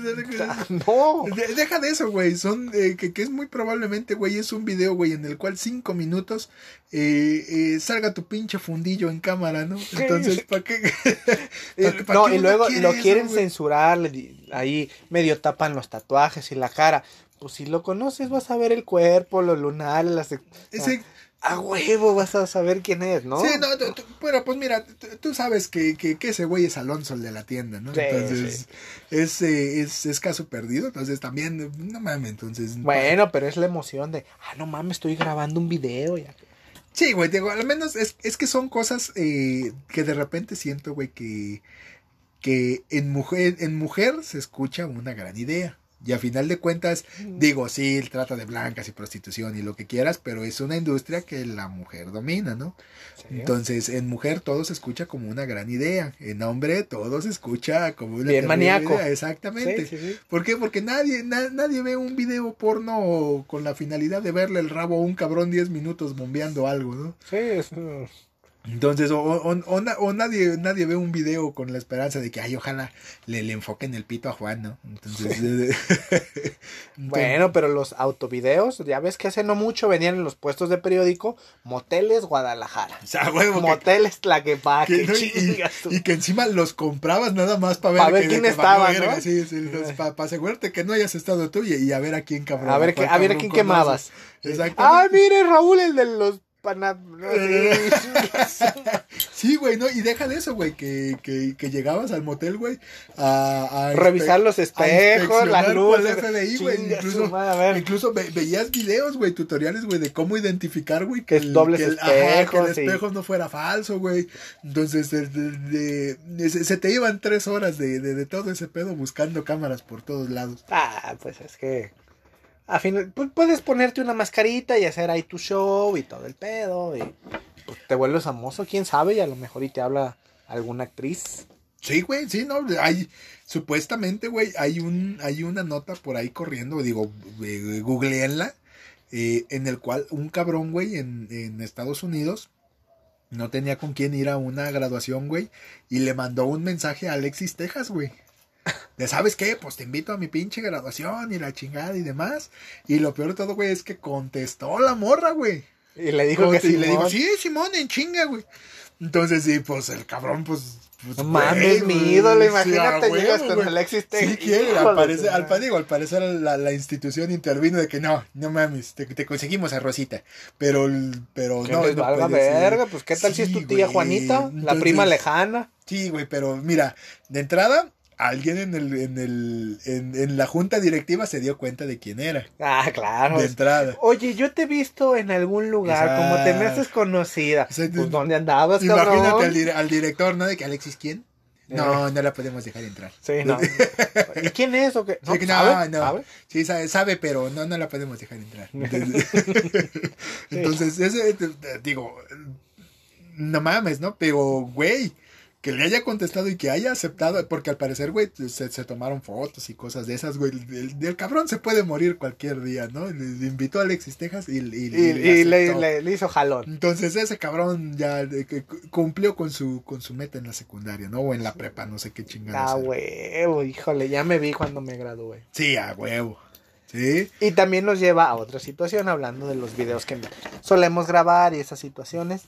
S2: no.
S1: de- deja de eso, güey. Son, eh, que, que es muy probablemente, güey, es un video, güey, en el cual cinco minutos eh, eh, salga tu pinche fundillo en cámara, ¿no? Entonces, ¿para qué?
S2: Y-
S1: ¿pa' qué- pa'
S2: no,
S1: qué
S2: y luego
S1: quiere
S2: lo
S1: eso,
S2: quieren censurar. Ahí medio tapan los tatuajes y la cara. Pues si lo conoces, vas a ver el cuerpo, los lunares, las.
S1: Ese-
S2: A huevo vas a saber quién es, ¿no?
S1: Sí, no, tú- tú- pero pues mira, tú- tú sabes que, que, que ese güey es Alonso, el de la tienda, ¿no?
S2: Sí,
S1: entonces, Es, eh, es, es caso perdido, entonces también, no mames, entonces...
S2: Bueno, pero es la emoción de, ah, no mames, estoy grabando un video. Ya.
S1: Sí, güey, digo, al menos es, es que son cosas eh, que de repente siento, güey, que, que en mujer, en mujer se escucha una gran idea. Y a final de cuentas, digo, sí, el trata de blancas y prostitución y lo que quieras, pero es una industria que la mujer domina, ¿no?
S2: Sí.
S1: Entonces, en mujer todo se escucha como una gran idea. En hombre todo se escucha como una
S2: Bien maníaco.
S1: idea. Exactamente.
S2: Sí, sí, sí.
S1: ¿Por qué? Porque nadie, na- nadie ve un video porno con la finalidad de verle el rabo a un cabrón 10 minutos bombeando algo, ¿no?
S2: Sí, es,
S1: Entonces, o, o- o na- o nadie, nadie ve un video con la esperanza de que, ay, ojalá le, le enfoquen el pito a Juan, ¿no? Entonces, entonces-
S2: Bueno, pero los autovideos, ya ves que hace no mucho venían en los puestos de periódico, moteles Guadalajara.
S1: o sea, huevo, que-
S2: Moteles Tlaquepaque,
S1: que no, y,
S2: chingas tú.
S1: y que encima los comprabas nada más para ver,
S2: Pa' ver
S1: que-
S2: quién
S1: que
S2: estaba, ¿no?
S1: Sí, sí, para asegurarte que no hayas estado tú y, y a ver a quién cabrón.
S2: A ver, a ver a quién quemabas.
S1: Exactamente.
S2: Ay, mire, Raúl, el de los
S1: Sí, güey, no, y deja de eso, güey, que, que, que llegabas al motel, güey, a, a
S2: Revisar los espejos, las luces.
S1: FBI, güey, incluso,
S2: madre,
S1: incluso ve- veías videos, güey, tutoriales, güey, de cómo identificar, güey,
S2: Que es dobles
S1: que el, ajá, que el
S2: espejos, sí.
S1: espejo no fuera falso, güey, entonces, de- de- de- se, se te iban tres horas de, de, de todo ese pedo buscando cámaras por todos lados.
S2: Ah, pues es que... A fin, pues puedes ponerte una mascarita y hacer ahí tu show y todo el pedo y pues, te vuelves famoso, quién sabe, y a lo mejor y te habla alguna actriz.
S1: Sí, güey, sí, no, hay, supuestamente, güey, hay un, hay una nota por ahí corriendo, digo, eh, googleenla, eh, en el cual un cabrón, güey, en, en Estados Unidos, no tenía con quién ir a una graduación, güey, y le mandó un mensaje a Alexis Texas, güey. De, ¿sabes qué? Pues te invito a mi pinche graduación y la chingada y demás. Y lo peor de todo, güey, es que contestó la morra, güey.
S2: Y le dijo que
S1: y le
S2: Simón,
S1: sí, Simón, en chinga, güey. Entonces, sí, pues el cabrón, pues. pues,
S2: mames, mi ídolo,
S1: sí,
S2: imagínate, llegas con
S1: güey.
S2: Alexis
S1: Sí,
S2: Texas.
S1: quiere, al parecer, al, digo, al parecer la, la institución intervino de que no, no mames, te, te conseguimos a Rosita. Pero, pero no,
S2: les
S1: no
S2: valga verga, pues qué tal si es tu
S1: Sí,
S2: tía Juanita, la prima lejana.
S1: Sí, güey, pero mira, de entrada, alguien en, el, en, el, en, en la junta directiva se dio cuenta de quién era.
S2: Ah, claro.
S1: De entrada.
S2: Oye, yo te he visto en algún lugar, como te me haces conocida.
S1: Esa-
S2: Pues, ¿dónde andabas,
S1: Imagínate al, dire- al director, ¿no? De que Alexis, ¿quién? No, no la podemos dejar entrar.
S2: Sí, no. ¿Y quién es o qué?
S1: Sí, no,
S2: ¿sabe?
S1: no.
S2: ¿Sabe?
S1: Sí, sabe, sabe, pero no, no la podemos dejar entrar. Entonces, entonces ese, te- digo, no mames, ¿no? Pero, güey, que le haya contestado y que haya aceptado, porque al parecer, güey, se, se tomaron fotos y cosas de esas, güey. El, el cabrón se puede morir cualquier día, ¿no? Le, invitó a Alexis Texas y, y-
S2: Y,
S1: y
S2: le, le- le hizo jalón.
S1: Entonces ese cabrón ya cumplió con su con su meta en la secundaria, ¿no? O en la prepa, no sé qué chingados.
S2: Ah, huevo, híjole, ya me vi cuando me gradué.
S1: Sí, a huevo. Sí.
S2: Y también nos lleva a otra situación, hablando de los videos que solemos grabar y esas situaciones,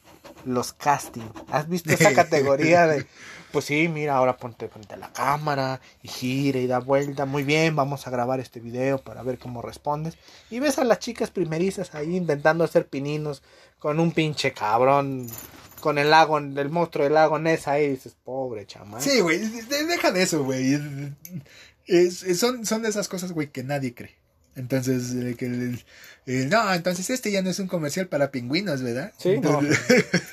S2: los casting. ¿Has visto esa categoría de, pues sí, mira, ahora ponte frente a la cámara y gira y da vuelta, muy bien, vamos a grabar este video para ver cómo respondes. Y ves a las chicas primerizas ahí intentando hacer pininos con un pinche cabrón, con el lago, el monstruo del lago Ness ahí, y dices, pobre chamán.
S1: Sí, güey, de- deja de eso, güey. Es- son, son de esas cosas, güey, que nadie cree. Entonces, eh, que el- no, entonces este ya no es un comercial para pingüinos, ¿verdad?
S2: Sí, no.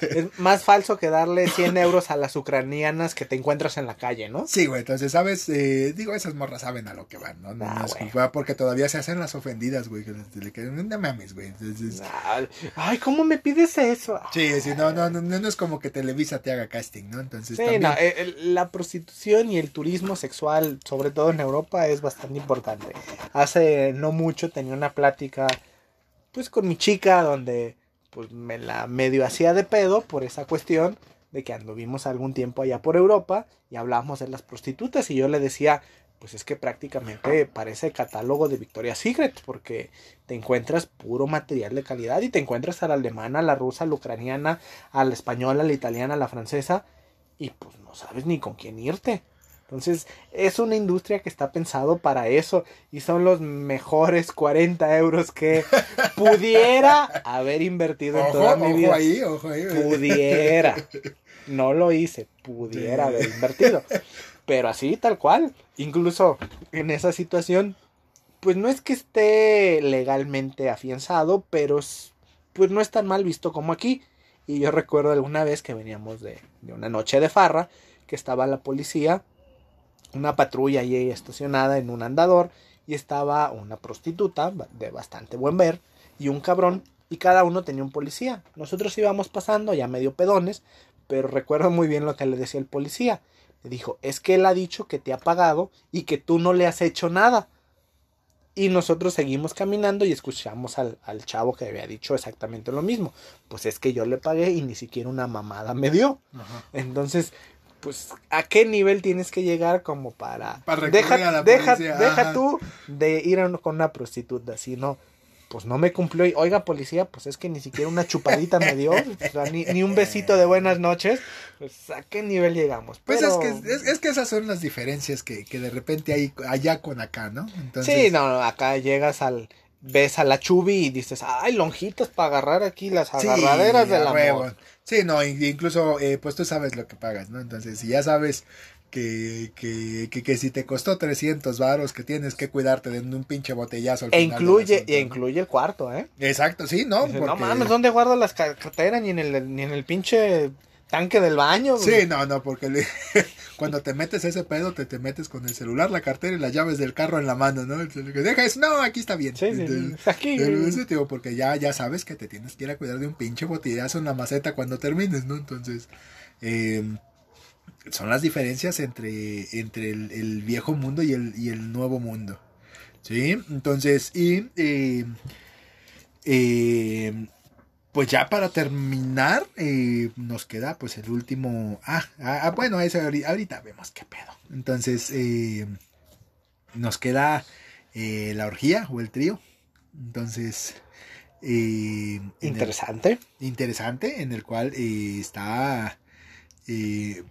S2: Es más falso que darle 100 euros a las ucranianas que te encuentras en la calle, ¿no?
S1: Sí, güey, entonces, ¿sabes? Eh, digo, esas morras saben a lo que van, ¿no? No,
S2: Ah,
S1: no porque todavía se hacen las ofendidas, güey. que No mames, güey. Entonces,
S2: Ay, ¿cómo me pides eso?
S1: Sí, sí, no, no, no, no es como que Televisa te haga casting, ¿no? Entonces,
S2: Sí,
S1: también-
S2: no, eh, la prostitución y el turismo sexual, sobre todo en Europa, es bastante importante. Hace no mucho tenía una plática, pues, con mi chica, donde, pues, me la medio hacía de pedo por esa cuestión de que anduvimos algún tiempo allá por Europa y hablábamos de las prostitutas y yo le decía, pues es que prácticamente parece catálogo de Victoria's Secret porque te encuentras puro material de calidad y te encuentras a la alemana, a la rusa, a la ucraniana, a la española, a la italiana, a la francesa y pues no sabes ni con quién irte. Entonces es una industria que está pensado para eso y son los mejores 40 euros que pudiera haber invertido en
S1: Ojo,
S2: toda mi
S1: ojo
S2: vida.
S1: ahí, ojo ahí.
S2: Pudiera. No lo hice, pudiera haber invertido. Pero así, tal cual. Incluso en esa situación, pues no es que esté legalmente afianzado, pero es- pues no es tan mal visto como aquí. Y yo recuerdo alguna vez que veníamos de, de una noche de farra, que estaba la policía, una patrulla ahí estacionada en un andador, y estaba una prostituta de bastante buen ver, y un cabrón, y cada uno tenía un policía. Nosotros íbamos pasando ya medio pedones, pero recuerdo muy bien lo que le decía el policía. Le dijo, es que él ha dicho que te ha pagado y que tú no le has hecho nada. Y nosotros seguimos caminando y escuchamos al, al chavo que había dicho exactamente lo mismo. Pues es que yo le pagué y ni siquiera una mamada me dio.
S1: Ajá.
S2: Entonces, pues, ¿a qué nivel tienes que llegar como para...
S1: Para
S2: deja,
S1: a la
S2: deja, deja tú de ir a- con una prostituta, si no... Pues no me cumplió. Y, Oiga, policía, pues es que ni siquiera una chupadita me dio. o sea, ni, ni un besito de buenas noches. Pues, ¿a qué nivel llegamos?
S1: Pues es, que, es, es que esas son las diferencias que, que de repente hay allá con acá, ¿no? Entonces,
S2: Sí, no, acá llegas al... Ves a la chubi y dices, ay, lonjitas para agarrar aquí las
S1: sí,
S2: agarraderas del
S1: a
S2: amor.
S1: Sí, no, in- incluso eh, pues tú sabes lo que pagas, ¿no? Entonces, si ya sabes que, que, que, que si te costó 300 varos, que tienes que cuidarte de un pinche botellazo al
S2: E
S1: final del
S2: incluye, y
S1: ¿no?
S2: incluye el cuarto, ¿eh?
S1: Exacto, sí, ¿no?
S2: Dices, No mames, ¿dónde guardo las ca- carteras? Ni en el, ni en el pinche tanque del baño.
S1: Sí, no, no, porque le- cuando te metes ese pedo, te, te metes con el celular, la cartera y las llaves del carro en la mano, ¿no? Deja eso, no, aquí está bien.
S2: Sí,
S1: Entonces,
S2: sí. Aquí.
S1: Ese tío, porque ya, ya sabes que te tienes que ir a cuidar de un pinche botellazo en la maceta cuando termines, ¿no? Entonces, eh, son las diferencias entre, entre el, el viejo mundo y el, y el nuevo mundo. ¿Sí? Entonces, y eh, eh, pues ya para terminar, eh, nos queda pues el último... Ah, ah, ah, bueno, eso ahori- ahorita vemos qué pedo. Entonces, eh, nos queda eh, la orgía o el trío. Entonces, eh, en el-
S2: Interesante.
S1: interesante en el cual está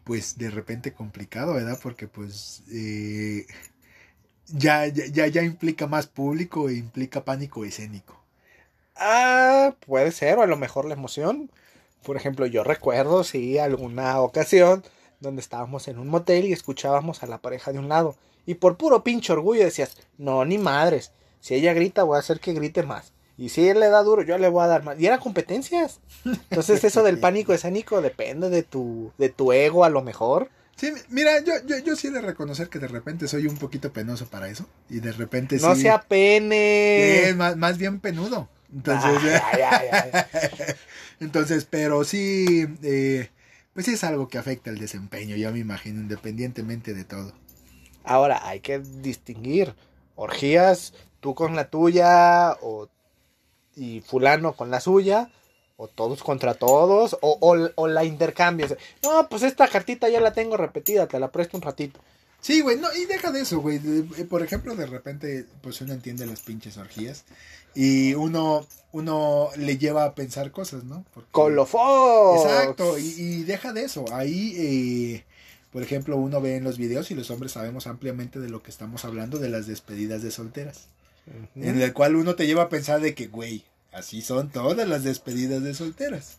S1: pues de repente complicado, ¿verdad? Porque pues ya, ya, ya- ya implica más público e implica pánico escénico.
S2: Ah, puede ser, o a lo mejor la emoción. Por ejemplo, yo recuerdo, sí, alguna ocasión donde estábamos en un motel y escuchábamos a la pareja de un lado. Y por puro pinche orgullo decías, no, ni madres. Si ella grita, voy a hacer que grite más. Y si él le da duro, yo le voy a dar más. Y eran competencias. Entonces eso del pánico escénico depende de tu, de tu ego a lo mejor.
S1: Sí, mira, yo, yo, yo sí he de reconocer que de repente soy un poquito penoso para eso. Y de repente
S2: No
S1: sí.
S2: sea pene.
S1: es más, más bien penudo. Entonces,
S2: Ay, ay, ay, ay.
S1: entonces, pero sí, eh, pues es algo que afecta el desempeño, yo me imagino, independientemente de todo.
S2: Ahora hay que distinguir orgías, tú con la tuya o y fulano con la suya o todos contra todos o, o, o la intercambias. No, pues esta cartita ya la tengo repetida, te la presto un ratito.
S1: Sí, güey, no, y deja de eso, güey. eh, Por ejemplo, de repente, pues uno entiende las pinches orgías y uno, uno le lleva a pensar cosas, ¿no? Porque-. Exacto, y, y deja de eso. Ahí, eh, por ejemplo, uno ve en los videos y los hombres sabemos ampliamente de lo que estamos hablando, de las despedidas de solteras. En el cual uno te lleva a pensar de que, güey, así son todas las despedidas de solteras.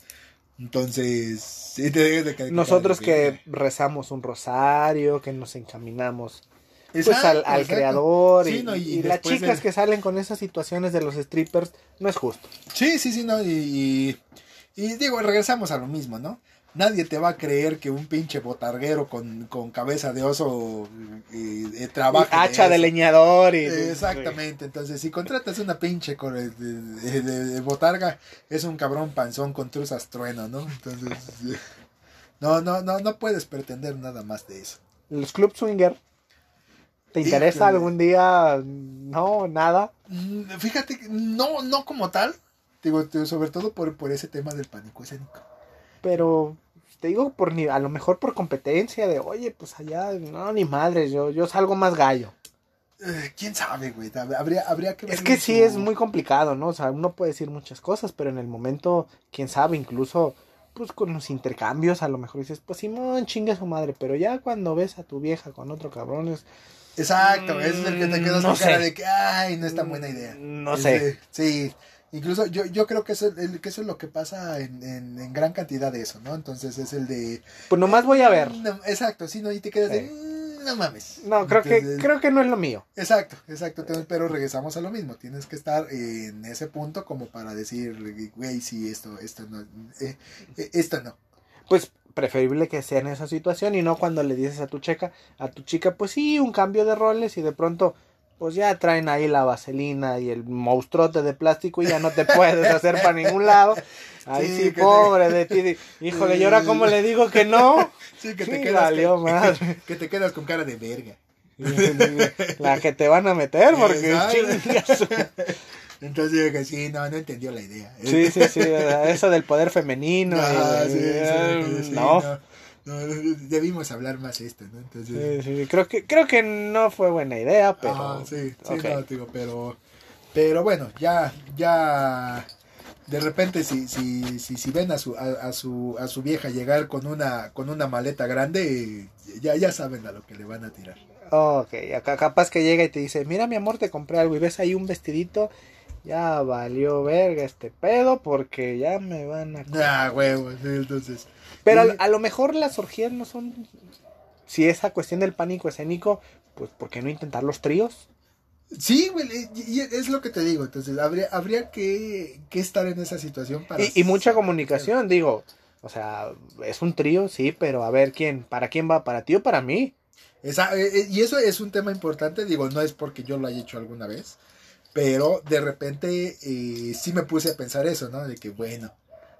S1: Entonces,
S2: Nosotros que rezamos un rosario, que nos encaminamos pues al, al creador
S1: Sí,
S2: y,
S1: no, y
S2: y las chicas que salen con esas situaciones de los strippers no es justo.
S1: Sí, sí, sí, no, y, y, y digo, regresamos a lo mismo, ¿no? Nadie te va a creer que un pinche botarguero con, con cabeza de oso eh, eh, trabaje.
S2: Y hacha de leñador y
S1: Exactamente, entonces si contratas una pinche con- de, de- de- de botarga, es un cabrón panzón con truzas trueno, ¿no? Entonces, no, no, no, no puedes pretender nada más de eso.
S2: Los club swinger. ¿Te interesa
S1: Híjole.
S2: algún día? No, nada.
S1: Mm, Fíjate, no, no como tal, digo, sobre todo por, por ese tema del pánico escénico.
S2: Pero te digo por ni, a lo mejor por competencia de, oye, pues allá, no, ni madre, yo, yo salgo más gallo.
S1: Eh, ¿Quién sabe, güey? Habría, habría que
S2: Es que sí
S1: su-
S2: es muy complicado, ¿no? O sea, uno puede decir muchas cosas, pero en el momento, quién sabe, incluso pues con los intercambios a lo mejor dices, pues Simón, chinga su madre, pero ya cuando ves a tu vieja con otro cabrón es...
S1: Exacto, es el que te quedas
S2: Mm, no
S1: con cara de que, ay, no es tan buena idea.
S2: No
S1: Es
S2: sé.
S1: de- sí, incluso yo, yo creo que eso, el- que eso es lo que pasa en, en, en gran cantidad de eso, ¿no? Entonces es el de...
S2: Pues nomás voy a ver.
S1: No, exacto, sí, ¿no? Y te quedas de...
S2: Sí.
S1: "Mm, No mames.
S2: No, creo que, creo que no es lo mío.
S1: Exacto, exacto, entonces, pero regresamos a lo mismo, tienes que estar en ese punto como para decir, güey, sí, esto, esto no, eh, eh, esto no.
S2: Pues preferible que sea en esa situación y no cuando le dices a tu chica, a tu chica, pues sí, un cambio de roles y de pronto pues ya traen ahí la vaselina y el monstruote de plástico y ya no te puedes hacer para ningún lado. Ay,
S1: Sí,
S2: sí,
S1: te-
S2: pobre de ti. Híjole, ¿y ahora cómo le digo que no?
S1: Sí, que
S2: Sí,
S1: te quedas
S2: valió
S1: que, te quedas con cara de verga.
S2: La que te van a meter, porque chingas.
S1: Entonces yo que sí, no, no entendió la idea.
S2: Sí, sí, sí, eso del poder femenino. y-
S1: Ah, sí, sí,
S2: eh,
S1: sí,
S2: no.
S1: no, no, debimos hablar más esto, ¿no? Entonces,
S2: Sí, sí, creo que creo que no fue buena idea, pero
S1: Ajá, sí, sí, no, digo, pero, pero bueno, ya, ya, de repente si, si, si, si ven a su, a, a su, a su vieja llegar con una, con una maleta grande, ya, ya saben a lo que le van a tirar.
S2: Ok, acá capaz que llega y te dice, mira mi amor, te compré algo y ves ahí un vestidito, ya valió verga este pedo porque ya me van a...
S1: Ah, huevos, entonces.
S2: Pero
S1: y-
S2: a, a lo mejor las orgías no son... Si esa cuestión del pánico escénico, pues ¿por qué no intentar los tríos?
S1: Sí, güey, y, es lo que te digo, entonces habría, habría que, que estar en esa situación para...
S2: Y, y mucha comunicación, digo, o sea, es un trío, sí, pero a ver quién, ¿para quién va? ¿Para ti o para mí?
S1: Esa- eh, eh, y eso es un tema importante, digo, no es porque yo lo haya hecho alguna vez, pero de repente eh, sí me puse a pensar eso, ¿no? De que bueno,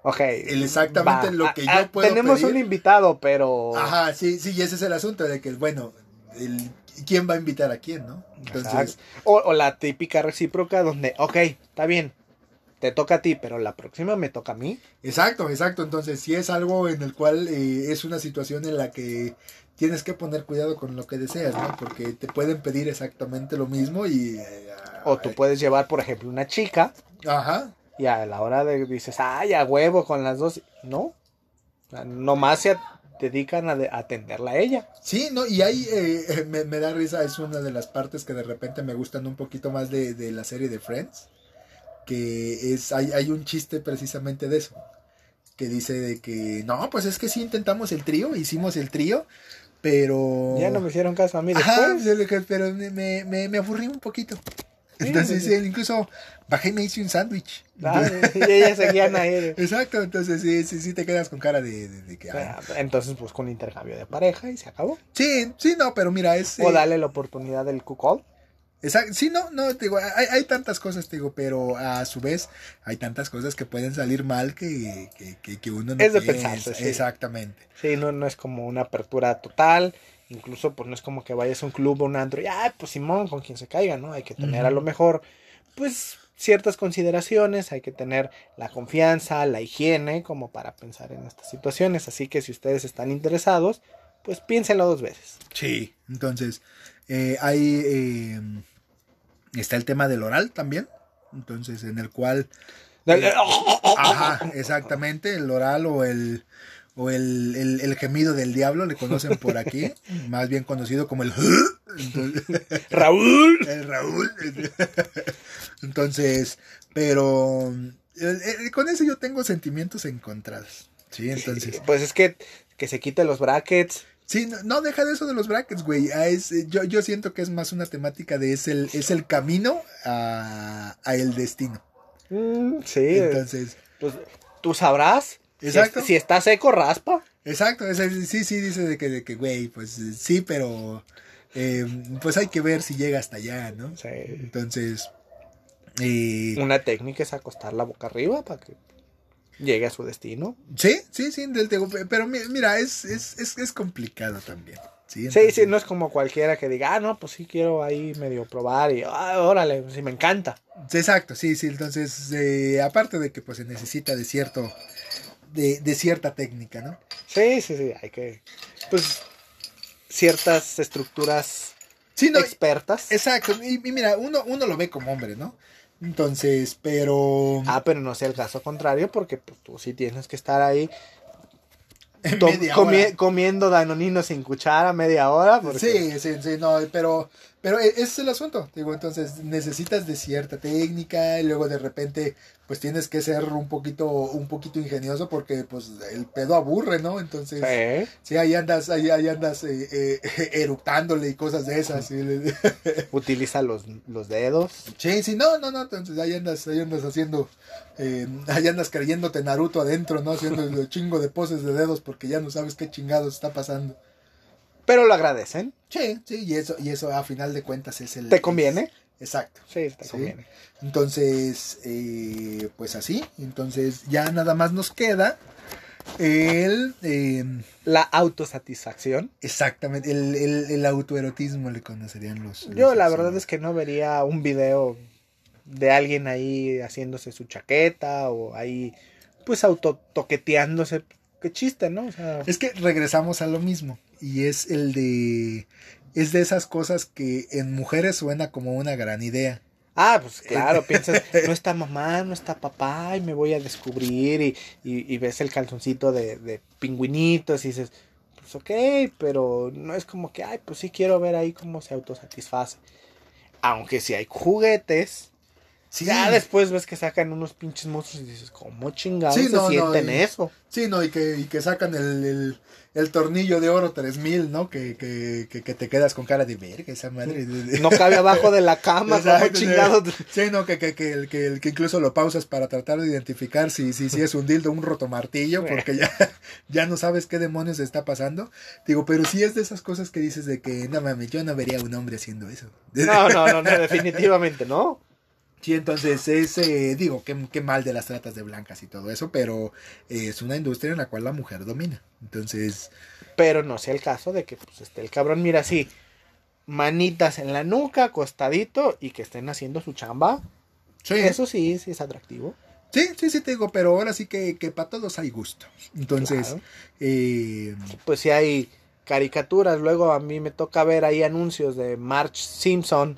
S2: Ok.
S1: Exactamente
S2: va,
S1: lo que
S2: a-
S1: yo puedo
S2: Tenemos
S1: pedir.
S2: un invitado, pero...
S1: ajá, sí, sí, y ese es el asunto de que, bueno, el, ¿quién va a invitar a quién, no? Entonces,
S2: o la típica recíproca donde, ok, está bien, te toca a ti, pero la próxima me toca a mí.
S1: exacto, exacto, entonces si es algo en el cual eh, es una situación en la que tienes que poner cuidado con lo que deseas, ¿no? Porque te pueden pedir exactamente lo mismo y... eh,
S2: O tú puedes llevar, por ejemplo, una chica
S1: Ajá,
S2: y a la hora de dices, ay, a huevo con las dos. No. Nomás se dedican a, de- atenderla a ella.
S1: Sí, no, y ahí eh, me, me da risa, es una de las partes que de repente me gustan un poquito más de, de la serie de Friends, que es, hay, hay un chiste precisamente de eso, que dice de que, no, pues es que sí intentamos el trío, hicimos el trío, pero...
S2: Ya no me hicieron caso a mí
S1: Ajá,
S2: después.
S1: pero me, me, me, me aburrí un poquito. Entonces, él incluso bajé y me hice un sándwich.
S2: Ah, y ellas seguían ahí.
S1: Exacto, entonces sí, sí, sí te quedas con cara de, de- de que...
S2: Ah, Entonces, pues con intercambio de pareja y se acabó.
S1: Sí, sí, no, pero mira, es...
S2: O
S1: eh,
S2: dale la oportunidad del cuckold.
S1: Exacto, sí, no, no, te digo, hay, hay tantas cosas, te digo, pero a su vez hay tantas cosas que pueden salir mal que, que, que, que uno no
S2: Es de
S1: piensa.
S2: pensarse, sí.
S1: Exactamente.
S2: Sí, no, no es como una apertura total. Incluso, pues no es como que vayas a un club o un antro y, ay, pues Simón, con quien se caiga, ¿no? Hay que tener a lo mejor, pues, ciertas consideraciones, hay que tener la confianza, la higiene, como para pensar en estas situaciones. Así que si ustedes están interesados, pues piénsenlo dos veces.
S1: Sí. Entonces, eh, hay, eh, está el tema del oral también, entonces, en el cual, ajá, exactamente, el oral o el... O el, el, el gemido del diablo, le conocen por aquí, más bien conocido como el... Entonces,
S2: Raúl.
S1: El Raúl. Entonces, pero con eso yo tengo sentimientos encontrados. Sí, entonces.
S2: Pues es que, que se quite los brackets.
S1: Sí, no, no, deja de eso de los brackets, güey. Ah, es, eh, yo, yo siento que es más una temática de es el, es el camino a, a el destino.
S2: Mm, sí,
S1: Entonces,
S2: pues tú sabrás. Si
S1: Exacto.
S2: Si, está seco, raspa.
S1: exacto, es sí, sí, dice de que, de que, güey, pues eh, sí, pero eh, pues hay que ver si llega hasta allá, ¿no?
S2: Sí.
S1: Entonces, eh,
S2: Una técnica es acostar la boca arriba para que llegue a su destino.
S1: Sí, sí, sí, del pero mi- mira, es, es, es, es complicado también. Sí,
S2: Sí, sí, no es como cualquiera que diga, ah, no, pues sí quiero ahí medio probar y, ah, órale, sí me encanta.
S1: Exacto, sí, sí, entonces, eh, aparte de que pues se necesita de cierto, de, de cierta técnica, ¿no?
S2: Sí, sí, sí, hay que, pues, ciertas estructuras
S1: Sí, no,
S2: expertas.
S1: exacto, y, y mira, uno, uno lo ve como hombre, ¿no? Entonces, pero...
S2: Ah, pero no sea el caso contrario, porque pues, tú sí tienes que estar ahí comi-
S1: hora.
S2: comiendo danonino sin cuchara media hora. Porque...
S1: Sí, sí, sí, no, pero, pero e- ese es el asunto, digo, entonces necesitas de cierta técnica y luego de repente pues tienes que ser un poquito, un poquito ingenioso porque pues el pedo aburre, ¿no? Entonces,
S2: Sí.
S1: sí, ahí andas, ahí, ahí andas eh, eh, eructándole y cosas de esas. Sí,
S2: Utiliza los, los dedos.
S1: sí, sí, no, no, no, entonces ahí andas, ahí andas haciendo, eh, ahí andas creyéndote Naruto adentro, ¿no? Haciendo el chingo de poses de dedos porque ya no sabes qué chingados está pasando.
S2: Pero lo agradecen.
S1: Sí, sí, y eso, y eso a final de cuentas es el...
S2: ¿Te conviene?
S1: Exacto.
S2: Sí, te
S1: Sí.
S2: conviene.
S1: Entonces, eh, pues así. Entonces ya nada más nos queda El, eh,
S2: La autosatisfacción.
S1: exactamente, el, el, el autoerotismo le conocerían los. los
S2: Yo la verdad es que no vería un video de alguien ahí haciéndose su chaqueta o ahí pues autotoqueteándose. Qué chiste, ¿no? O sea,
S1: Es que regresamos a lo mismo. Y es el de. Es de esas cosas que en mujeres suena como una gran idea.
S2: ah, pues claro, piensas, no está mamá, no está papá y me voy a descubrir y, y, y ves el calzoncito de, de pingüinitos y dices, pues ok, pero no es como que, ay, pues sí quiero ver ahí cómo se autosatisface. Aunque si hay juguetes,
S1: Sí,
S2: ya después ves que sacan unos pinches monstruos y dices, ¿cómo chingados
S1: Sí,
S2: se
S1: no, no,
S2: sienten
S1: y-
S2: eso?
S1: sí, no, y que, y que sacan el, el, el tornillo de oro 3000, ¿no? Que, que, que, que te quedas con cara de verga, esa madre.
S2: No cabe abajo de la cama, ¿cómo
S1: Exacto,
S2: chingados?
S1: Sí, no, que, que, que, el- que, el- que incluso lo pausas para tratar de identificar si, si, si es un dildo un rotomartillo, porque ya, ya no sabes qué demonios está pasando. Digo, pero sí es de esas cosas que dices de que, no mames, yo no vería a un hombre haciendo eso.
S2: No, no, no, no, definitivamente no.
S1: Sí, entonces es, eh, digo, qué, qué mal de las tratas de blancas y todo eso, pero eh, es una industria en la cual la mujer domina. Entonces,
S2: Pero no sea el caso de que pues esté el cabrón, mira así, manitas en la nuca, acostadito y que estén haciendo su chamba.
S1: sí,
S2: Eso sí, sí es atractivo.
S1: sí, sí, sí, te digo, pero ahora sí que, que para todos hay gusto. Entonces,
S2: Claro.
S1: eh,
S2: Pues si hay caricaturas, luego a mí me toca ver ahí anuncios de March Simpson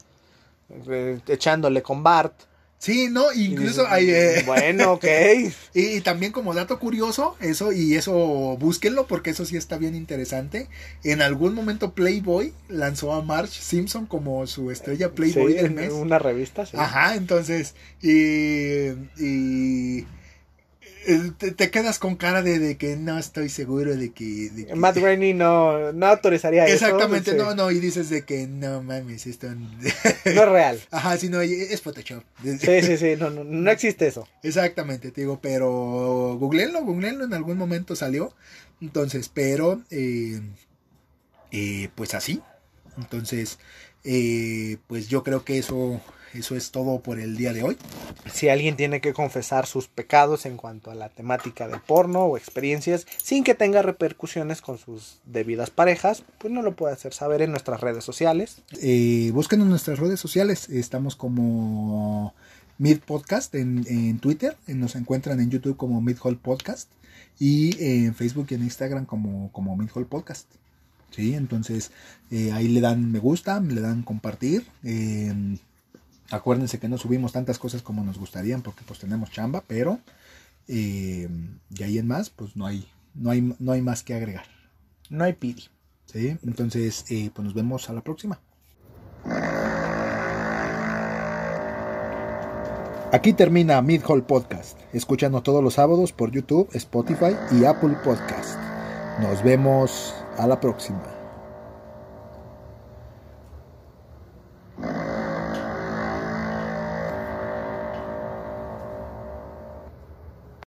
S2: echándole con Bart.
S1: sí, no, incluso hay... eh,
S2: Bueno, ok.
S1: Y, y también como dato curioso, eso y eso búsquenlo porque eso sí está bien interesante. En algún momento Playboy lanzó a Marge Simpson como su estrella Playboy
S2: Sí,
S1: del
S2: en
S1: mes.
S2: una revista, sí.
S1: Ajá, entonces y, y te, te quedas con cara de, de que no estoy seguro de que, de que-
S2: Matt Groening no, no autorizaría eso.
S1: exactamente no no y dices de que no mames esto
S2: No es real.
S1: ajá sí no es Photoshop
S2: Sí, sí, sí, no, no, no existe eso.
S1: Exactamente, te digo, pero googleenlo, googleenlo, en algún momento salió. Entonces, pero, eh, eh, pues así. Entonces, eh, pues yo creo que eso, eso es todo por el día de hoy.
S2: Si alguien tiene que confesar sus pecados en cuanto a la temática del porno o experiencias sin que tenga repercusiones con sus debidas parejas, pues no lo puede hacer saber en nuestras redes sociales.
S1: Eh, búsquenos en nuestras redes sociales, estamos como Mid Podcast en, en Twitter, eh, nos encuentran en YouTube como Mid Hall Podcast y en Facebook y en Instagram como, como Mid Hall Podcast. Sí, entonces eh, ahí le dan me gusta, le dan compartir. eh, acuérdense que no subimos tantas cosas como nos gustarían porque pues tenemos chamba, pero eh, de ahí en más pues no hay, no hay, no hay más que agregar.
S2: No hay pidi.
S1: ¿sí? Entonces eh, pues nos vemos a la próxima. Aquí termina Mid Hall Podcast. Escúchanos todos los sábados por YouTube, Spotify y Apple Podcast. Nos vemos a la próxima.